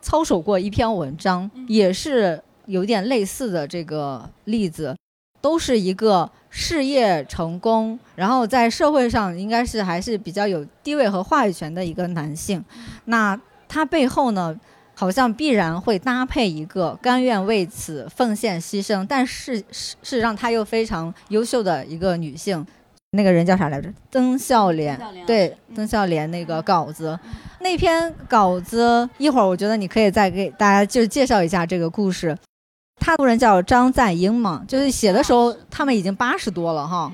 操守过一篇文章，也是有点类似的这个例子，都是一个事业成功，然后在社会上应该是还是比较有地位和话语权的一个男性。那他背后呢，好像必然会搭配一个甘愿为此奉献牺牲，但是事实上他又非常优秀的一个女性。那个人叫啥来着？曾孝廉，对，曾孝廉那个稿子，那篇稿子一会儿我觉得你可以再给大家就是介绍一下这个故事。他夫人叫张赞英嘛，就是写的时候他们已经八十多了哈，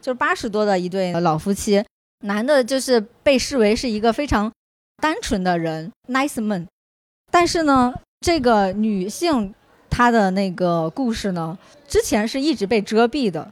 就是八十多的一对老夫妻，男的就是被视为是一个非常单纯的人，nice man，但是呢，这个女性她的那个故事呢，之前是一直被遮蔽的。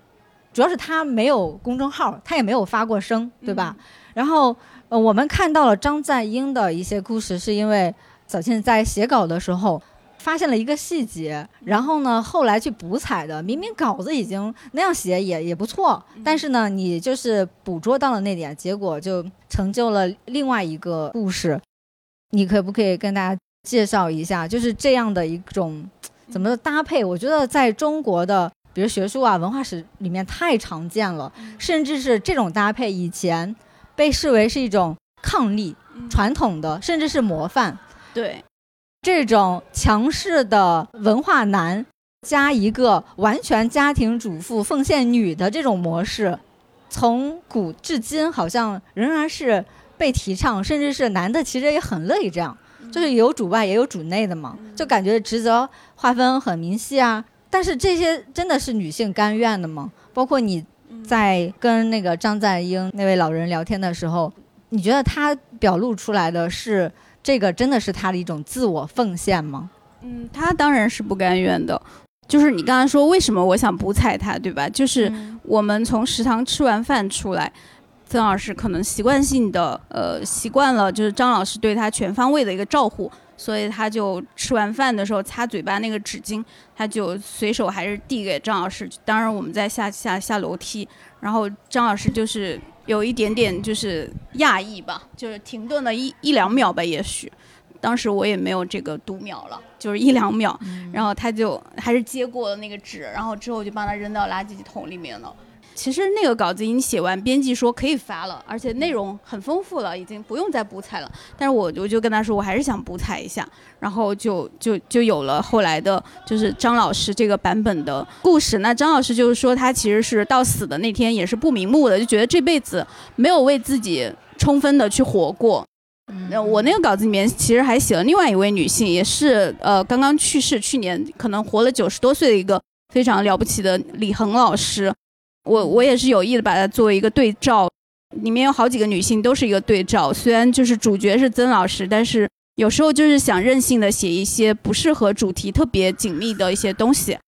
主要是她没有公众号，她也没有发过声，对吧？然后，呃，我们看到了张赞英的一些故事，是因为早庆在写稿的时候发现了一个细节，然后呢，后来去补采的。明明稿子已经那样写也也不错，但是呢，你就是捕捉到了那点，结果就成就了另外一个故事。你可不可以跟大家介绍一下，就是这样的一种怎么搭配？我觉得在中国的。比如学术啊、文化史里面太常见了，甚至是这种搭配以前被视为是一种抗力、传统的，甚至是模范。对，这种强势的文化男加一个完全家庭主妇奉献女的这种模式，从古至今好像仍然是被提倡，甚至是男的其实也很乐意这样，就是有主外也有主内的嘛，就感觉职责划分很明细啊。但是这些真的是女性甘愿的吗？包括你在跟那个张赞英那位老人聊天的时候，你觉得他表露出来的是这个真的是他的一种自我奉献吗？嗯，他当然是不甘愿的。就是你刚才说为什么我想补采他，对吧？就是我们从食堂吃完饭出来，曾老师可能习惯性的呃习惯了，就是张老师对他全方位的一个照顾。所以他就吃完饭的时候擦嘴巴那个纸巾，他就随手还是递给张老师。当然我们在下下下楼梯，然后张老师就是有一点点就是讶异吧，就是停顿了一一两秒吧，也许。当时我也没有这个读秒了，就是一两秒。然后他就还是接过了那个纸，然后之后就帮他扔到垃圾桶里面了。其实那个稿子已经写完，编辑说可以发了，而且内容很丰富了，已经不用再补采了。但是我我就跟他说，我还是想补采一下，然后就就就有了后来的，就是张老师这个版本的故事。那张老师就是说，他其实是到死的那天也是不瞑目的，就觉得这辈子没有为自己充分的去活过。那我那个稿子里面其实还写了另外一位女性，也是呃刚刚去世，去年可能活了九十多岁的一个非常了不起的李恒老师。我我也是有意的把它作为一个对照，里面有好几个女性都是一个对照。虽然就是主角是曾老师，但是有时候就是想任性的写一些不适合主题特别紧密的一些东西。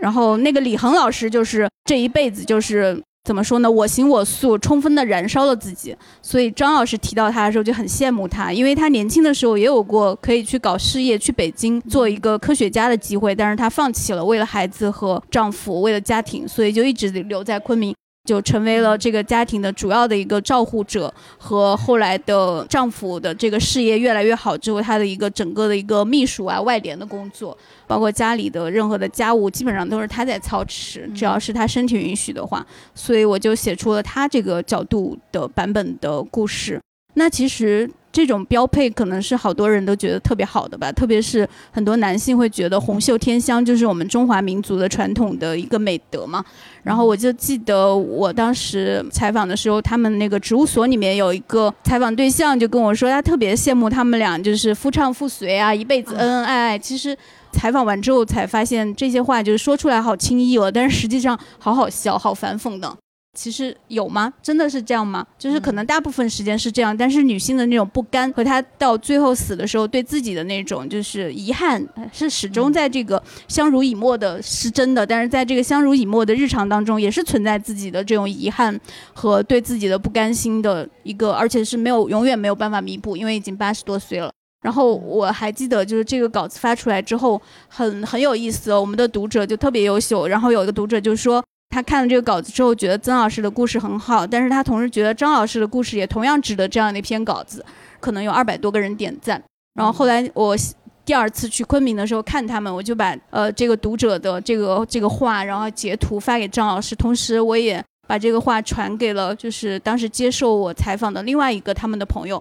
然后那个李恒老师就是这一辈子就是。怎么说呢？我行我素，充分的燃烧了自己。所以张老师提到他的时候就很羡慕他，因为他年轻的时候也有过可以去搞事业、去北京做一个科学家的机会，但是他放弃了，为了孩子和丈夫，为了家庭，所以就一直留在昆明。就成为了这个家庭的主要的一个照护者，和后来的丈夫的这个事业越来越好之后，她的一个整个的一个秘书啊、外联的工作，包括家里的任何的家务，基本上都是她在操持，只要是她身体允许的话，所以我就写出了她这个角度的版本的故事。那其实。这种标配可能是好多人都觉得特别好的吧，特别是很多男性会觉得红袖添香就是我们中华民族的传统的一个美德嘛。然后我就记得我当时采访的时候，他们那个植物所里面有一个采访对象就跟我说，他特别羡慕他们俩就是夫唱妇随啊，一辈子恩恩爱爱。其实采访完之后才发现，这些话就是说出来好轻易哦，但是实际上好好笑，好反讽的。其实有吗？真的是这样吗？就是可能大部分时间是这样，但是女性的那种不甘和她到最后死的时候对自己的那种就是遗憾，是始终在这个相濡以沫的，是真的。但是在这个相濡以沫的日常当中，也是存在自己的这种遗憾和对自己的不甘心的一个，而且是没有永远没有办法弥补，因为已经八十多岁了。然后我还记得，就是这个稿子发出来之后，很很有意思，我们的读者就特别优秀。然后有一个读者就说。他看了这个稿子之后，觉得曾老师的故事很好，但是他同时觉得张老师的故事也同样值得这样的一篇稿子，可能有二百多个人点赞。然后后来我第二次去昆明的时候看他们，我就把呃这个读者的这个这个话，然后截图发给张老师，同时我也把这个话传给了就是当时接受我采访的另外一个他们的朋友，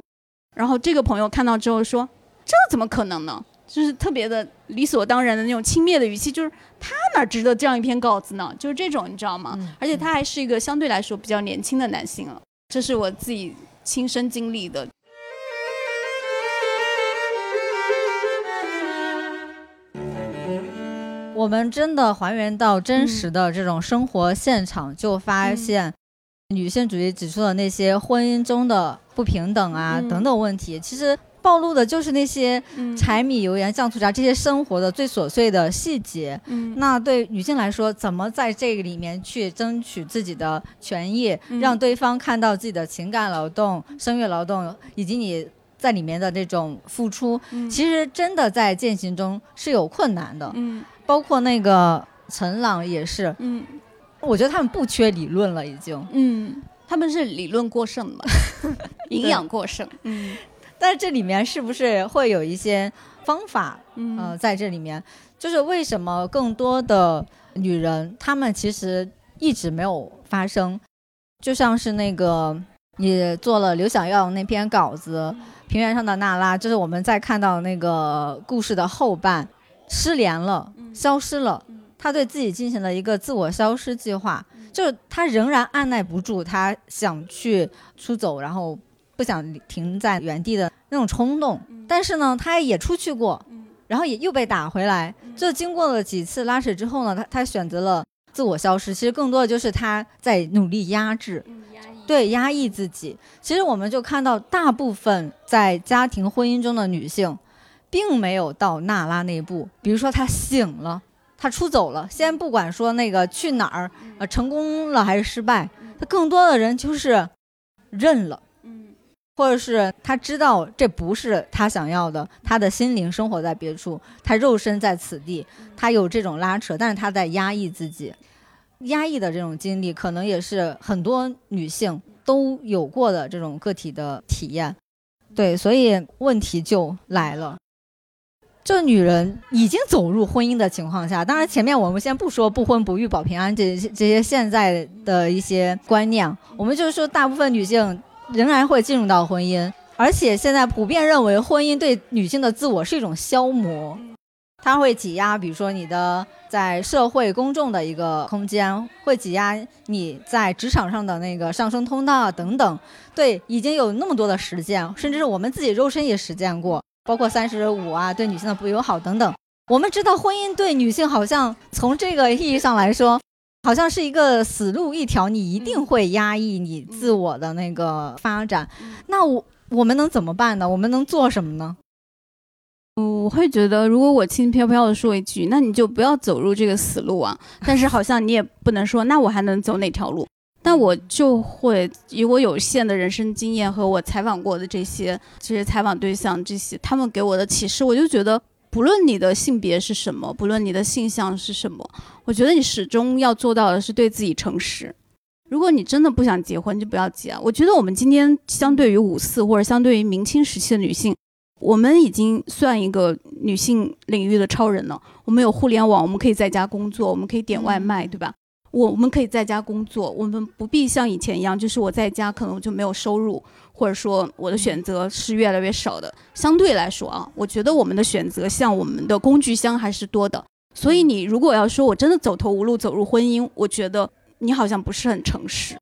然后这个朋友看到之后说：“这怎么可能呢？”就是特别的理所当然的那种轻蔑的语气，就是他哪值得这样一篇稿子呢？就是这种，你知道吗？而且他还是一个相对来说比较年轻的男性了，这是我自己亲身经历的。我们真的还原到真实的这种生活现场，就发现女性主义指出的那些婚姻中的不平等啊等等问题，其实。暴露的就是那些柴米油盐酱醋茶这些生活的最琐碎的细节。嗯，那对女性来说，怎么在这个里面去争取自己的权益，让对方看到自己的情感劳动、声乐劳动以及你在里面的这种付出，其实真的在践行中是有困难的。嗯，包括那个陈朗也是。嗯，我觉得他们不缺理论了，已经。嗯，他们是理论过剩嘛，营养过剩。嗯。但这里面是不是会有一些方法？呃，在这里面，就是为什么更多的女人，她们其实一直没有发生？就像是那个你做了刘想要那篇稿子，《平原上的娜拉》，就是我们在看到那个故事的后半，失联了，消失了，她对自己进行了一个自我消失计划，就是她仍然按耐不住，她想去出走，然后。不想停在原地的那种冲动，但是呢，他也出去过，然后也又被打回来。就经过了几次拉扯之后呢，他他选择了自我消失。其实更多的就是他在努力压制，对压抑自己。其实我们就看到，大部分在家庭婚姻中的女性，并没有到娜拉那一步。比如说，她醒了，她出走了。先不管说那个去哪儿，呃，成功了还是失败，他更多的人就是认了。或者是他知道这不是他想要的，他的心灵生活在别处，他肉身在此地，他有这种拉扯，但是他在压抑自己，压抑的这种经历，可能也是很多女性都有过的这种个体的体验。对，所以问题就来了，这女人已经走入婚姻的情况下，当然前面我们先不说不婚不育保平安这些这些现在的一些观念，我们就是说大部分女性。仍然会进入到婚姻，而且现在普遍认为婚姻对女性的自我是一种消磨，它会挤压，比如说你的在社会公众的一个空间，会挤压你在职场上的那个上升通道等等。对，已经有那么多的实践，甚至是我们自己肉身也实践过，包括三十五啊，对女性的不友好等等。我们知道婚姻对女性好像从这个意义上来说。好像是一个死路一条，你一定会压抑你自我的那个发展。那我我们能怎么办呢？我们能做什么呢？我会觉得，如果我轻飘飘的说一句，那你就不要走入这个死路啊。但是好像你也不能说，那我还能走哪条路？那我就会以我有限的人生经验和我采访过的这些这些采访对象这些他们给我的启示，我就觉得。不论你的性别是什么，不论你的性向是什么，我觉得你始终要做到的是对自己诚实。如果你真的不想结婚，就不要结。我觉得我们今天相对于五四或者相对于明清时期的女性，我们已经算一个女性领域的超人了。我们有互联网，我们可以在家工作，我们可以点外卖，对吧？我我们可以在家工作，我们不必像以前一样，就是我在家可能就没有收入，或者说我的选择是越来越少的。相对来说啊，我觉得我们的选择像我们的工具箱还是多的。所以你如果要说我真的走投无路走入婚姻，我觉得你好像不是很诚实。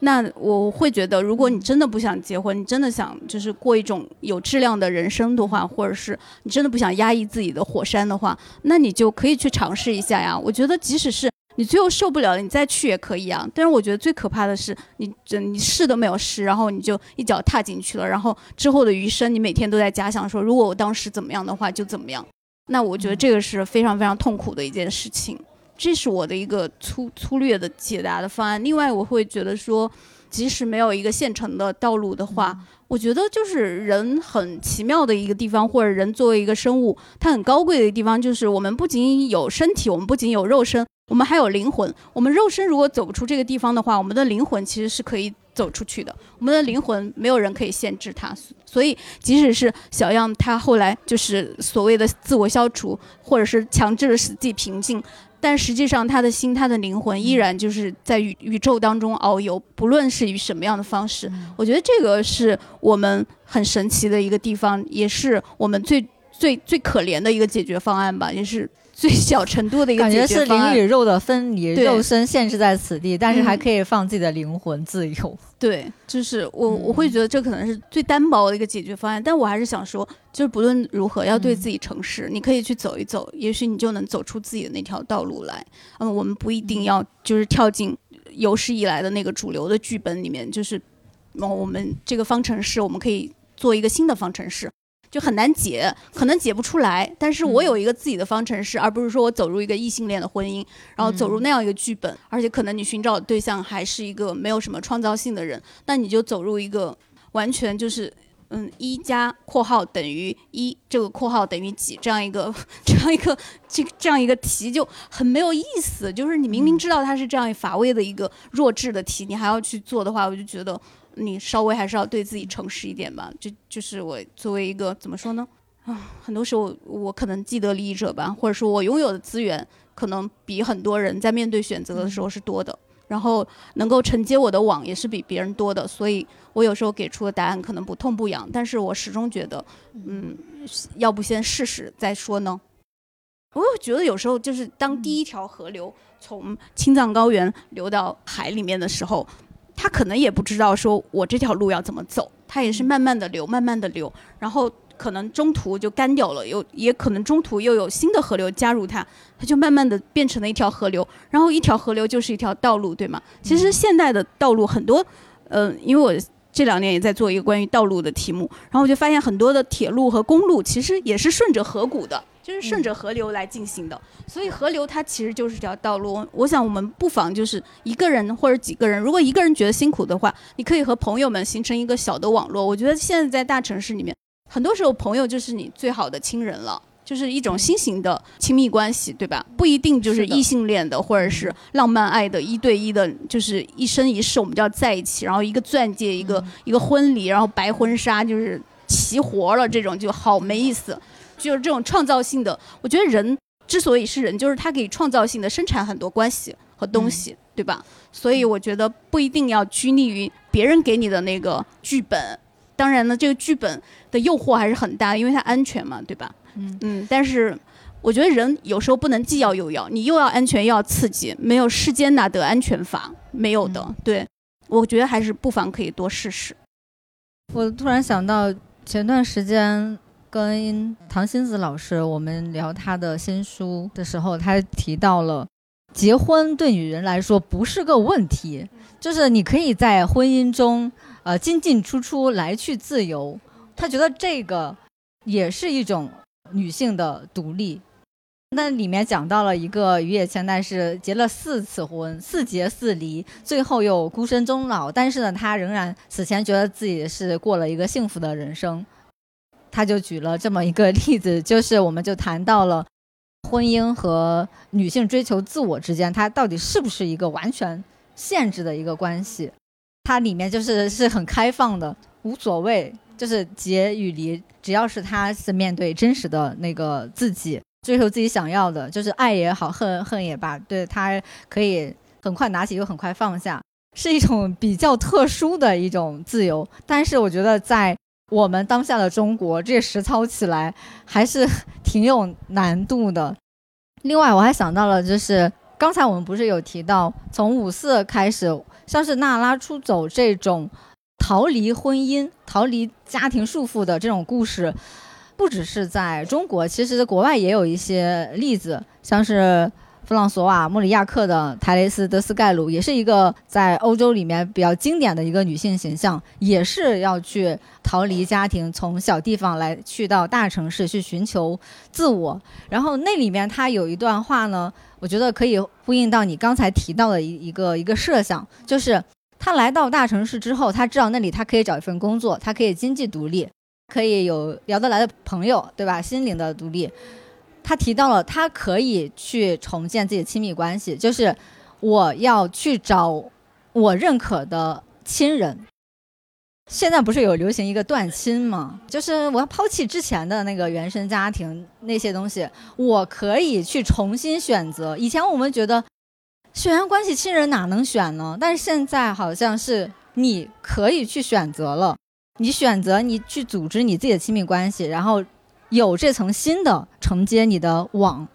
那我会觉得，如果你真的不想结婚，你真的想就是过一种有质量的人生的话，或者是你真的不想压抑自己的火山的话，那你就可以去尝试一下呀。我觉得即使是。你最后受不了了，你再去也可以啊。但是我觉得最可怕的是，你这你试都没有试，然后你就一脚踏进去了，然后之后的余生，你每天都在假想说，如果我当时怎么样的话，就怎么样。那我觉得这个是非常非常痛苦的一件事情。这是我的一个粗粗略的解答的方案。另外，我会觉得说，即使没有一个现成的道路的话，我觉得就是人很奇妙的一个地方，或者人作为一个生物，它很高贵的地方，就是我们不仅有身体，我们不仅有肉身。我们还有灵魂，我们肉身如果走不出这个地方的话，我们的灵魂其实是可以走出去的。我们的灵魂没有人可以限制它，所以即使是小样，他后来就是所谓的自我消除，或者是强制使自己平静，但实际上他的心、他的灵魂依然就是在宇宇宙当中遨游，不论是以什么样的方式。我觉得这个是我们很神奇的一个地方，也是我们最最最可怜的一个解决方案吧，也是。最小程度的一个感觉是灵与肉的分离，肉身限制在此地，但是还可以放自己的灵魂自由。对，就是我我会觉得这可能是最单薄的一个解决方案，但我还是想说，就是不论如何要对自己诚实，你可以去走一走，也许你就能走出自己的那条道路来。嗯，我们不一定要就是跳进有史以来的那个主流的剧本里面，就是我们这个方程式，我们可以做一个新的方程式。就很难解，可能解不出来。但是我有一个自己的方程式，而不是说我走入一个异性恋的婚姻，然后走入那样一个剧本。而且可能你寻找的对象还是一个没有什么创造性的人，那你就走入一个完全就是嗯一加括号等于一，这个括号等于几这样一个这样一个这这样一个题就很没有意思。就是你明明知道它是这样乏味的一个弱智的题，你还要去做的话，我就觉得。你稍微还是要对自己诚实一点吧，就就是我作为一个怎么说呢？啊，很多时候我可能既得利益者吧，或者说我拥有的资源可能比很多人在面对选择的时候是多的，然后能够承接我的网也是比别人多的，所以我有时候给出的答案可能不痛不痒，但是我始终觉得，嗯，要不先试试再说呢？我觉得有时候就是当第一条河流从青藏高原流到海里面的时候。他可能也不知道说我这条路要怎么走，他也是慢慢的流，慢慢的流，然后可能中途就干掉了，又也可能中途又有新的河流加入它，它就慢慢的变成了一条河流，然后一条河流就是一条道路，对吗？其实现代的道路很多，嗯，因为我这两年也在做一个关于道路的题目，然后我就发现很多的铁路和公路其实也是顺着河谷的。就是顺着河流来进行的，所以河流它其实就是条道路。我想我们不妨就是一个人或者几个人，如果一个人觉得辛苦的话，你可以和朋友们形成一个小的网络。我觉得现在在大城市里面，很多时候朋友就是你最好的亲人了，就是一种新型的亲密关系，对吧？不一定就是异性恋的，或者是浪漫爱的一对一的，就是一生一世我们就要在一起，然后一个钻戒，一个一个婚礼，然后白婚纱，就是齐活了，这种就好没意思。就是这种创造性的，我觉得人之所以是人，就是他可以创造性的生产很多关系和东西，对吧？所以我觉得不一定要拘泥于别人给你的那个剧本。当然呢，这个剧本的诱惑还是很大，因为它安全嘛，对吧？嗯嗯。但是我觉得人有时候不能既要又要，你又要安全又要刺激，没有世间哪得安全法？没有的。对，我觉得还是不妨可以多试试。我突然想到前段时间。跟唐心子老师我们聊他的新书的时候，他提到了结婚对女人来说不是个问题，就是你可以在婚姻中呃进进出出来去自由。他觉得这个也是一种女性的独立。那里面讲到了一个于野千代是结了四次婚，四结四离，最后又孤身终老，但是呢，她仍然死前觉得自己是过了一个幸福的人生。他就举了这么一个例子，就是我们就谈到了婚姻和女性追求自我之间，它到底是不是一个完全限制的一个关系，它里面就是是很开放的，无所谓，就是结与离，只要是他是面对真实的那个自己，追求自己想要的，就是爱也好，恨恨也罢，对他可以很快拿起又很快放下，是一种比较特殊的一种自由。但是我觉得在我们当下的中国，这实操起来还是 挺有难度的。另外，我还想到了，就是刚才我们不是有提到，从五四开始，像是娜拉出走这种逃离婚姻、逃离家庭束缚的这种故事，不只是在中国，其实国外也有一些例子，像是。弗朗索瓦·莫里亚克的泰雷斯·德斯盖鲁也是一个在欧洲里面比较经典的一个女性形象，也是要去逃离家庭，从小地方来去到大城市去寻求自我。然后那里面她有一段话呢，我觉得可以呼应到你刚才提到的一一个一个设想，就是她来到大城市之后，她知道那里她可以找一份工作，她可以经济独立，可以有聊得来的朋友，对吧？心灵的独立。他提到了，他可以去重建自己的亲密关系，就是我要去找我认可的亲人。现在不是有流行一个断亲吗？就是我要抛弃之前的那个原生家庭那些东西，我可以去重新选择。以前我们觉得血缘关系亲人哪能选呢？但是现在好像是你可以去选择了，你选择你去组织你自己的亲密关系，然后。有这层新的承接你的网，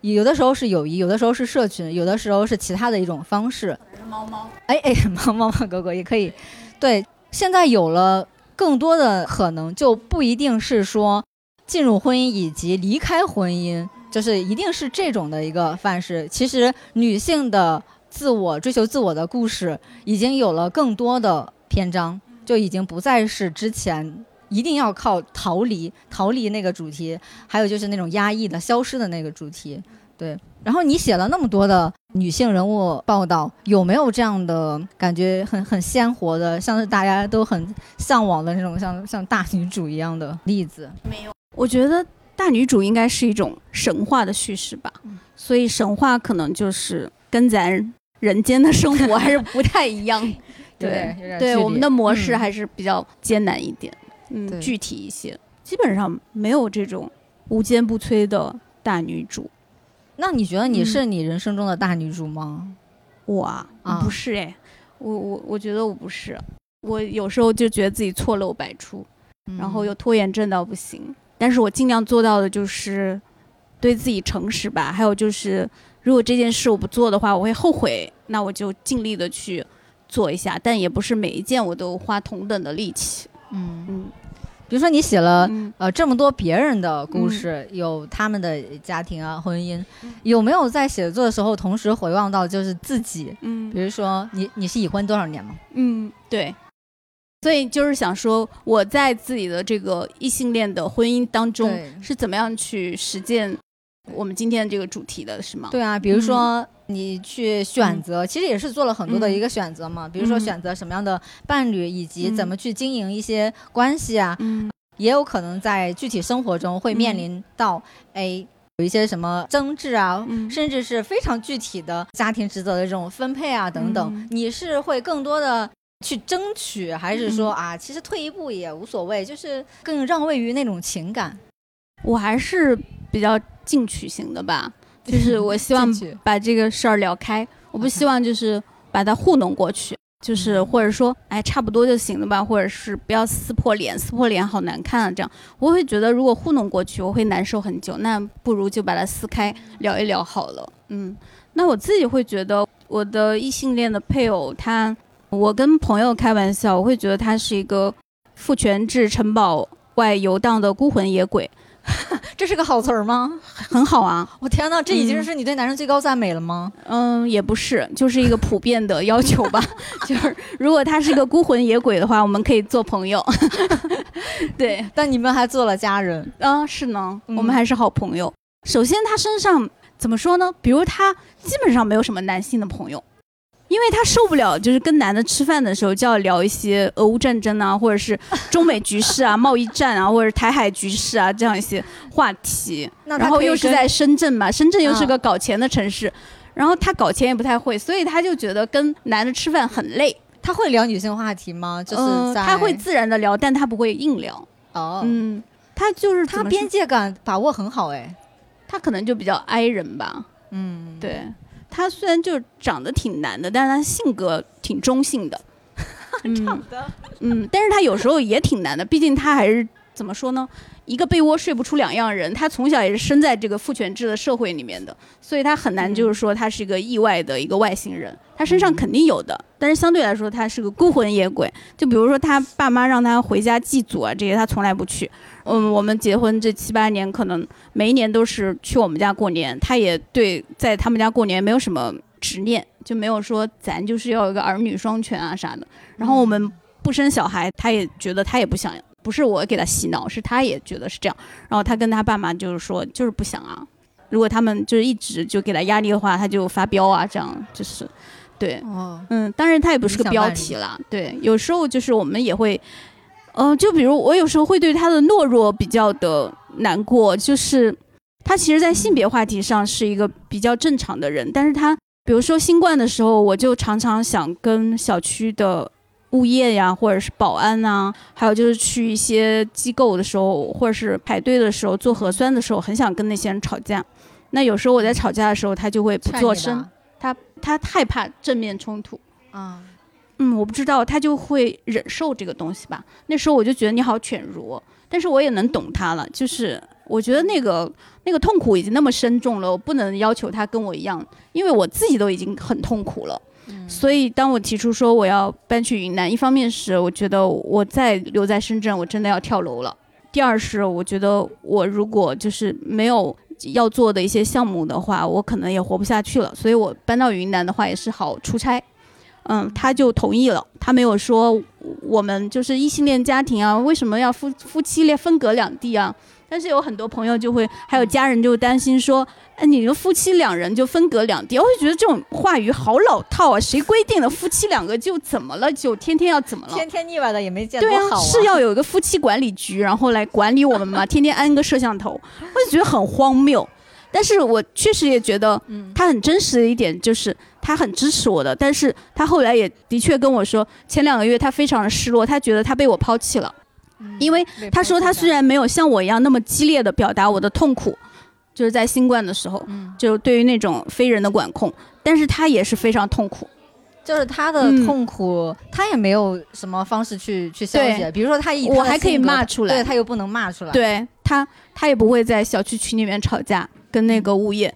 有的时候是友谊，有的时候是社群，有的时候是其他的一种方式。猫猫，哎哎，猫猫猫狗狗也可以。对，现在有了更多的可能，就不一定是说进入婚姻以及离开婚姻，就是一定是这种的一个范式。其实女性的自我追求自我的故事，已经有了更多的篇章，就已经不再是之前。一定要靠逃离，逃离那个主题，还有就是那种压抑的、消失的那个主题，对。然后你写了那么多的女性人物报道，有没有这样的感觉很很鲜活的，像是大家都很向往的那种像像大女主一样的例子？没有，我觉得大女主应该是一种神话的叙事吧，所以神话可能就是跟咱人间的生活还是不太一样，对对，我们的模式还是比较艰难一点。嗯，具体一些，基本上没有这种无坚不摧的大女主。那你觉得你是你人生中的大女主吗？我啊，不是哎，我我我觉得我不是。我有时候就觉得自己错漏百出，然后又拖延症到不行。但是我尽量做到的就是对自己诚实吧。还有就是，如果这件事我不做的话，我会后悔，那我就尽力的去做一下。但也不是每一件我都花同等的力气。嗯嗯。比如说，你写了呃这么多别人的故事，有他们的家庭啊、婚姻，有没有在写作的时候同时回望到就是自己？嗯，比如说你你是已婚多少年吗？嗯，对。所以就是想说，我在自己的这个异性恋的婚姻当中是怎么样去实践我们今天这个主题的，是吗？对啊，比如说你去选择，其实也是做了很多的一个选择嘛。比如说选择什么样的伴侣，以及怎么去经营一些关系啊。嗯。也有可能在具体生活中会面临到，哎，有一些什么争执啊，甚至是非常具体的家庭职责的这种分配啊等等。你是会更多的去争取，还是说啊，其实退一步也无所谓，就是更让位于那种情感？我还是比较进取型的吧，就是我希望把这个事儿聊开，我不希望就是把它糊弄过去。就是或者说，哎，差不多就行了吧，或者是不要撕破脸，撕破脸好难看啊。这样我会觉得，如果糊弄过去，我会难受很久。那不如就把它撕开，聊一聊好了。嗯，那我自己会觉得，我的异性恋的配偶，他，我跟朋友开玩笑，我会觉得他是一个父权制城堡外游荡的孤魂野鬼。这是个好词儿吗？很好啊！我天哪，这已经是你对男生最高赞美了吗？嗯，也不是，就是一个普遍的要求吧。就是如果他是个孤魂野鬼的话，我们可以做朋友。对，但你们还做了家人啊？是呢，我们还是好朋友。首先，他身上怎么说呢？比如他基本上没有什么男性的朋友。因为他受不了，就是跟男的吃饭的时候就要聊一些俄乌战争啊，或者是中美局势啊、贸易战啊，或者台海局势啊这样一些话题。然后又是在深圳嘛，深圳又是个搞钱的城市，然后他搞钱也不太会，所以他就觉得跟男的吃饭很累。他会聊女性话题吗？就是他会自然的聊，但他不会硬聊。哦，嗯，他就是他边界感把握很好哎。他可能就比较 i 人吧。嗯，对他虽然就长得挺男的，但是他性格挺中性的。嗯嗯，但是他有时候也挺难的，毕竟他还是怎么说呢？一个被窝睡不出两样人，他从小也是生在这个父权制的社会里面的，所以他很难就是说他是一个意外的一个外星人，他身上肯定有的，但是相对来说他是个孤魂野鬼。就比如说他爸妈让他回家祭祖啊，这些他从来不去。嗯，我们结婚这七八年，可能每一年都是去我们家过年，他也对在他们家过年没有什么执念，就没有说咱就是要有一个儿女双全啊啥的。然后我们不生小孩，他也觉得他也不想，不是我给他洗脑，是他也觉得是这样。然后他跟他爸妈就是说，就是不想啊。如果他们就是一直就给他压力的话，他就发飙啊，这样就是，对，哦，嗯，当然他也不是个标题啦，对，有时候就是我们也会，呃，就比如我有时候会对他的懦弱比较的难过，就是他其实，在性别话题上是一个比较正常的人，但是他比如说新冠的时候，我就常常想跟小区的物业呀，或者是保安呐、还有就是去一些机构的时候，或者是排队的时候做核酸的时候，很想跟那些人吵架。那有时候我在吵架的时候，他就会不做声，他他害怕正面冲突。啊，嗯，我不知道，他就会忍受这个东西吧。那时候我就觉得你好犬儒，但是我也能懂他了。就是我觉得那个那个痛苦已经那么深重了，我不能要求他跟我一样，因为我自己都已经很痛苦了。所以当我提出说我要搬去云南，一方面是我觉得我再留在深圳，我真的要跳楼了；第二是我觉得我如果就是没有要做的一些项目的话，我可能也活不下去了。所以我搬到云南的话也是好出差。嗯，他就同意了，他没有说我们就是异性恋家庭啊，为什么要夫夫妻恋分隔两地啊？但是有很多朋友就会，还有家人就担心说，哎，你们夫妻两人就分隔两地，我就觉得这种话语好老套啊！谁规定的夫妻两个就怎么了？就天天要怎么了？天天腻歪的也没见对多好啊，是要有一个夫妻管理局，然后来管理我们嘛？天天安个摄像头，我就觉得很荒谬。但是我确实也觉得，他很真实的一点就是他很支持我的，但是他后来也的确跟我说，前两个月他非常的失落，他觉得他被我抛弃了，因为他说他虽然没有像我一样那么激烈的表达我的痛苦，就是在新冠的时候，就对于那种非人的管控，但是他也是非常痛苦。就是他的嗯痛苦，他也没有什么方式去去消解。比如说他以他我还可以骂出来对他又不能骂出来。，对他，他也不会在小区群里面吵架，跟那个物业，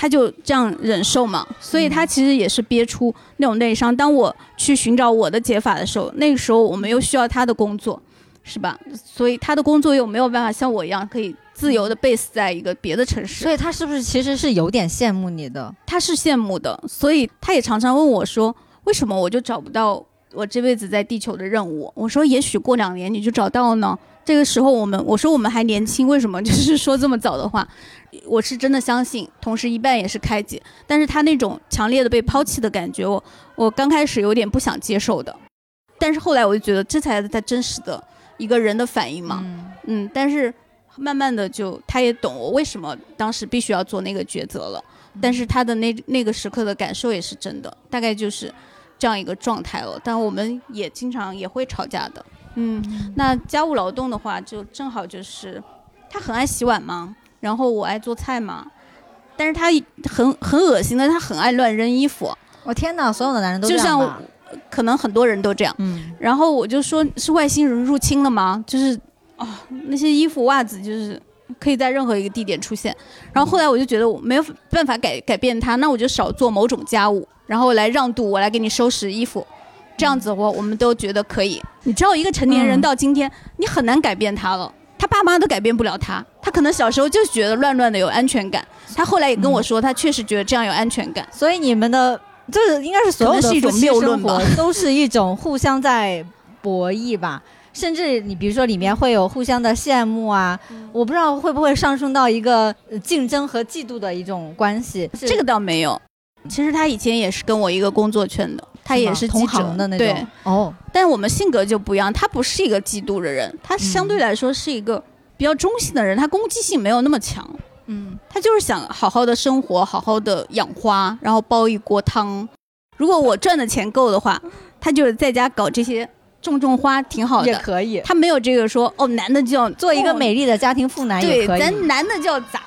他就这样忍受嘛。所以他其实也是憋出那种内伤。当我去寻找我的解法的时候，那个时候我们又需要他的工作，是吧？所以他的工作又没有办法像我一样可以自由的 base 在一个别的城市所。以他是不是其实是有点羡慕你的？他是羡慕的，所以他也常常问我说：“为什么我就找不到我这辈子在地球的任务？”我说：“也许过两年你就找到了呢。”这个时候我们我说我们还年轻，为什么就是说这么早的话？我是真的相信，同时一半也是开解。但是他那种强烈的被抛弃的感觉，我我刚开始有点不想接受的，但是后来我就觉得这才是他真实的一个人的反应嘛。嗯，嗯，但是慢慢的就他也懂我为什么当时必须要做那个抉择了，但是他的那那个时刻的感受也是真的，大概就是这样一个状态了。但我们也经常也会吵架的，嗯，那家务劳动的话，就正好就是他很爱洗碗嘛，然后我爱做菜嘛，但是他很很恶心的，他很爱乱扔衣服，我天哪，所有的男人都就像这样吧可能很多人都这样。嗯，然后我就说是外星人入侵了吗？就是啊、那些衣服袜子就是可以在任何一个地点出现。然后后来我就觉得我没有办法改改变他，那我就少做某种家务，然后来让渡我来给你收拾衣服。这样子我，我们都觉得可以。你知道，一个成年人嗯到今天，你很难改变他了。他爸妈都改变不了他，他可能小时候就觉得乱乱的有安全感。他后来也跟我说，他确实觉得这样有安全感。所以你们的就是应该是所有的是一种的夫妻谬论吧生活都是一种互相在博弈吧。甚至你比如说里面会有互相的羡慕啊，嗯我不知道会不会上升到一个呃竞争和嫉妒的一种关系。这个倒没有。其实他以前也是跟我一个工作圈的，他也是同行的那对种。，哦，但我们性格就不一样，他不是一个嫉妒的人，他相对来说是一个比较中性的人，他攻击性没有那么强。嗯，他就是想好好的生活，好好的养花，然后煲一锅汤。如果我赚的钱够的话，他就是在家搞这些种种花，挺好的。也可以他没有这个说哦，男的就要做一个哦美丽的家庭妇男对也，可以。咱男的就要咋，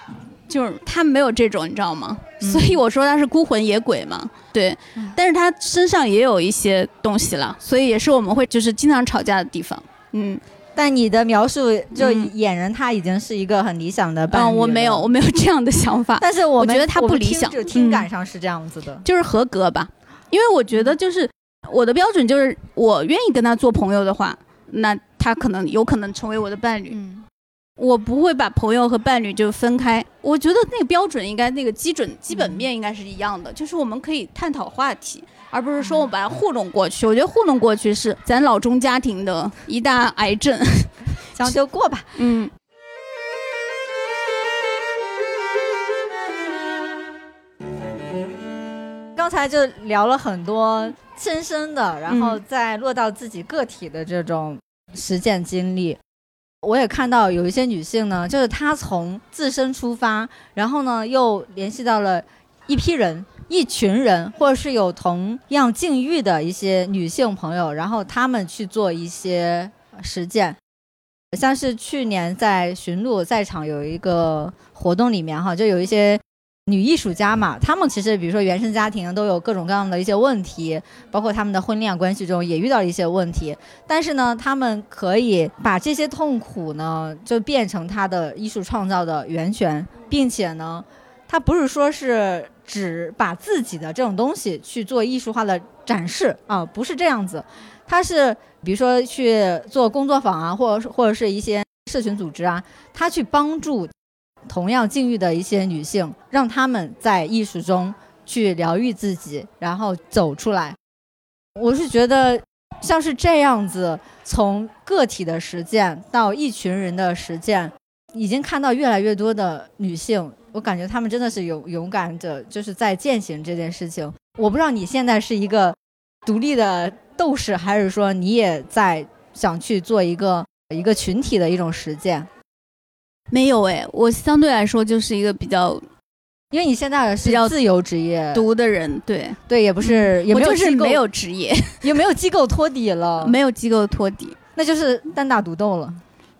就是他没有这种，你知道吗？嗯。所以我说他是孤魂野鬼嘛，对，嗯。但是他身上也有一些东西了，所以也是我们会就是经常吵架的地方。嗯，但你的描述就嗯俨然他已经是一个很理想的伴侣嗯，我没有，我没有这样的想法，但是我我觉得他不理想就听嗯。感上是这样子的。就是合格吧，因为我觉得就是我的标准就是我愿意跟他做朋友的话，那他可能有可能成为我的伴侣。嗯，我不会把朋友和伴侣就分开。我觉得那个标准应该那个基准基本面应该是一样的，就是我们可以探讨话题，而不是说我把它糊弄过去。我觉得糊弄过去是咱老中家庭的一大癌症。将就过吧。嗯，刚才就聊了很多亲身的，然后嗯再落到自己个体的这种实践经历。我也看到有一些女性呢，就是她从自身出发，然后呢又联系到了一批人、一群人，或者是有同样境遇的一些女性朋友，然后她们去做一些实践。像是去年在寻路在场有一个活动里面哈，就有一些女艺术家嘛，她们其实比如说原生家庭都有各种各样的一些问题，包括他们的婚恋关系中也遇到了一些问题，但是呢，他们可以把这些痛苦呢，就变成她的艺术创造的源泉，并且呢，她不是说是只把自己的这种东西去做艺术化的展示啊，不是这样子，她是比如说去做工作坊啊，或者或者是一些社群组织啊，她去帮助同样境遇的一些女性，让她们在艺术中去疗愈自己，然后走出来。我是觉得像是这样子，从个体的实践到一群人的实践，已经看到越来越多的女性，我感觉她们真的是勇勇敢者，就是在践行这件事情。我不知道你现在是一个独立的斗士，还是说你也在想去做一个一个群体的一种实践？没有哎，我相对来说就是一个比较因为你现在是比较自由职业，读的人，对，对，也不是也我就是没有职业，也没有机构托底了，没有机构托底。那就是单打独斗了。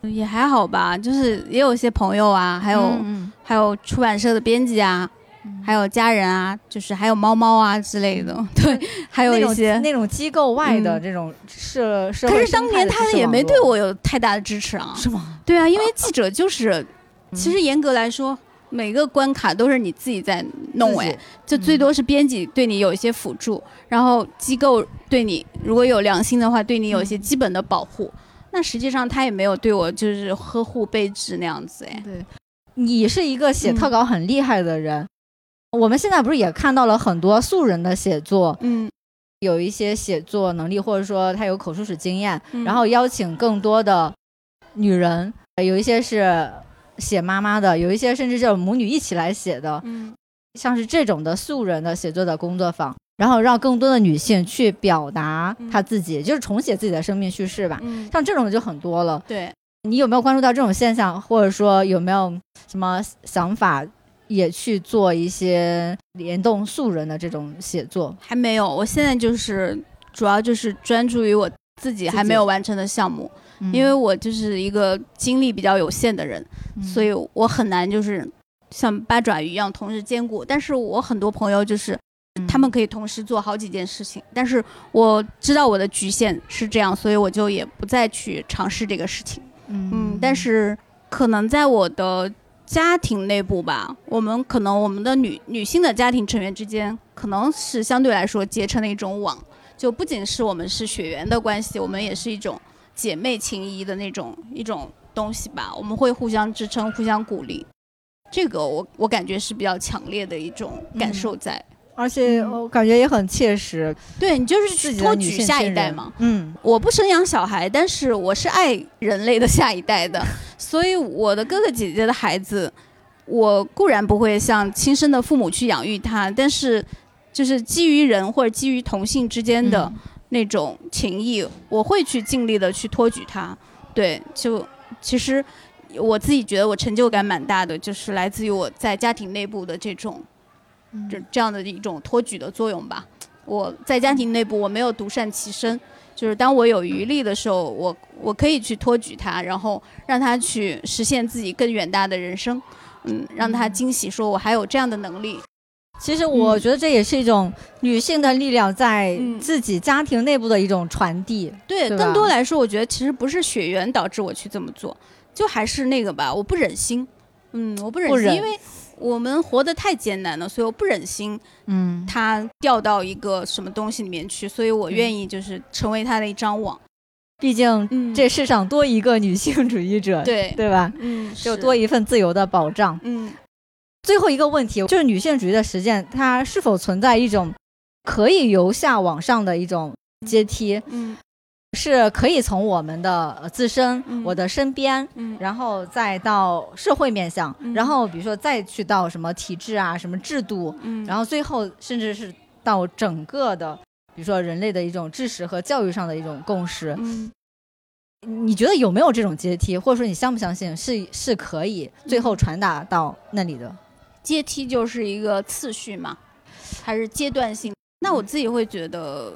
也还好吧，就是也有一些朋友啊，还有、嗯。还有出版社的编辑啊，还有家人啊，就是还有猫猫啊之类的，对，还有一些。那种机构外的嗯这种社社会可是当年他也没对我有太大的支持啊。是吗？对啊，因为记者就是，其实严格来说，每个关卡都是你自己在弄哎，就最多是编辑对你有一些辅助，然后机构对你如果有良心的话，对你有一些基本的保护。那实际上他也没有对我就是呵护备至那样子哎。对，你是一个写嗯特稿很厉害的人。我们现在不是也看到了很多素人的写作，嗯，有一些写作能力，或者说他有口述史经验，嗯。然后邀请更多的女人，呃有一些是写妈妈的，有一些甚至是母女一起来写的，嗯。像是这种的素人的写作的工作坊，然后让更多的女性去表达她自己，就是重写自己的生命叙事吧。嗯，像这种的就很多了。对，你有没有关注到这种现象，或者说有没有什么想法，也去做一些联动素人的这种写作？还没有，我现在就是主要就是专注于我自己还没有完成的项目，因为我就是一个精力比较有限的人，嗯所以我很难就是像八爪鱼一样同时兼顾。但是我很多朋友就是嗯他们可以同时做好几件事情，但是我知道我的局限是这样，所以我就也不再去尝试这个事情。嗯，但是可能在我的家庭内部吧，我们可能我们的女女性的家庭成员之间，可能是相对来说结成了一种网，就不仅是我们是血缘的关系，我们也是一种姐妹情谊的那种一种东西吧。我们会互相支撑，互相鼓励。这个我我感觉是比较强烈的一种感受在。而且我感觉也很切实，对你就是去托举下一代嘛。嗯，我不生养小孩，但是我是爱人类的下一代的，所以我的哥哥姐姐的孩子，我固然不会像亲生的父母去养育他，但是就是基于人或者基于同性之间的嗯那种情谊，我会去尽力的去托举他。对，就其实我自己觉得我成就感蛮大的，就是来自于我在家庭内部的这种，这这样的一种托举的作用吧。我在家庭内部我没有独善其身，就是当我有余力的时候，我我可以去托举他，然后让他去实现自己更远大的人生，嗯，让他惊喜，说我还有这样的能力。其实我觉得这也是一种女性的力量在自己家庭内部的一种传递。对，更多来说，我觉得其实不是血缘导致我去这么做，就还是那个吧，我不忍心。嗯，我不忍心，因为我们活得太艰难了，所以我不忍心。嗯，他掉到一个什么东西里面去，所以我愿意就是成为他的一张网。毕竟这世上多一个女性主义者，对对吧？嗯，就多一份自由的保障。嗯。最后一个问题就是女性主义的实践，它是否存在一种可以由下往上的一种阶梯？嗯，是可以从我们的自身、我的身边，然后再到社会面向，然后比如说再去到什么体制啊、什么制度，然后最后甚至是到整个的，比如说人类的一种知识和教育上的一种共识。嗯，你觉得有没有这种阶梯，或者说你相不相信是是可以最后传达到那里的？阶梯就是一个次序嘛，还是阶段性？那我自己会觉得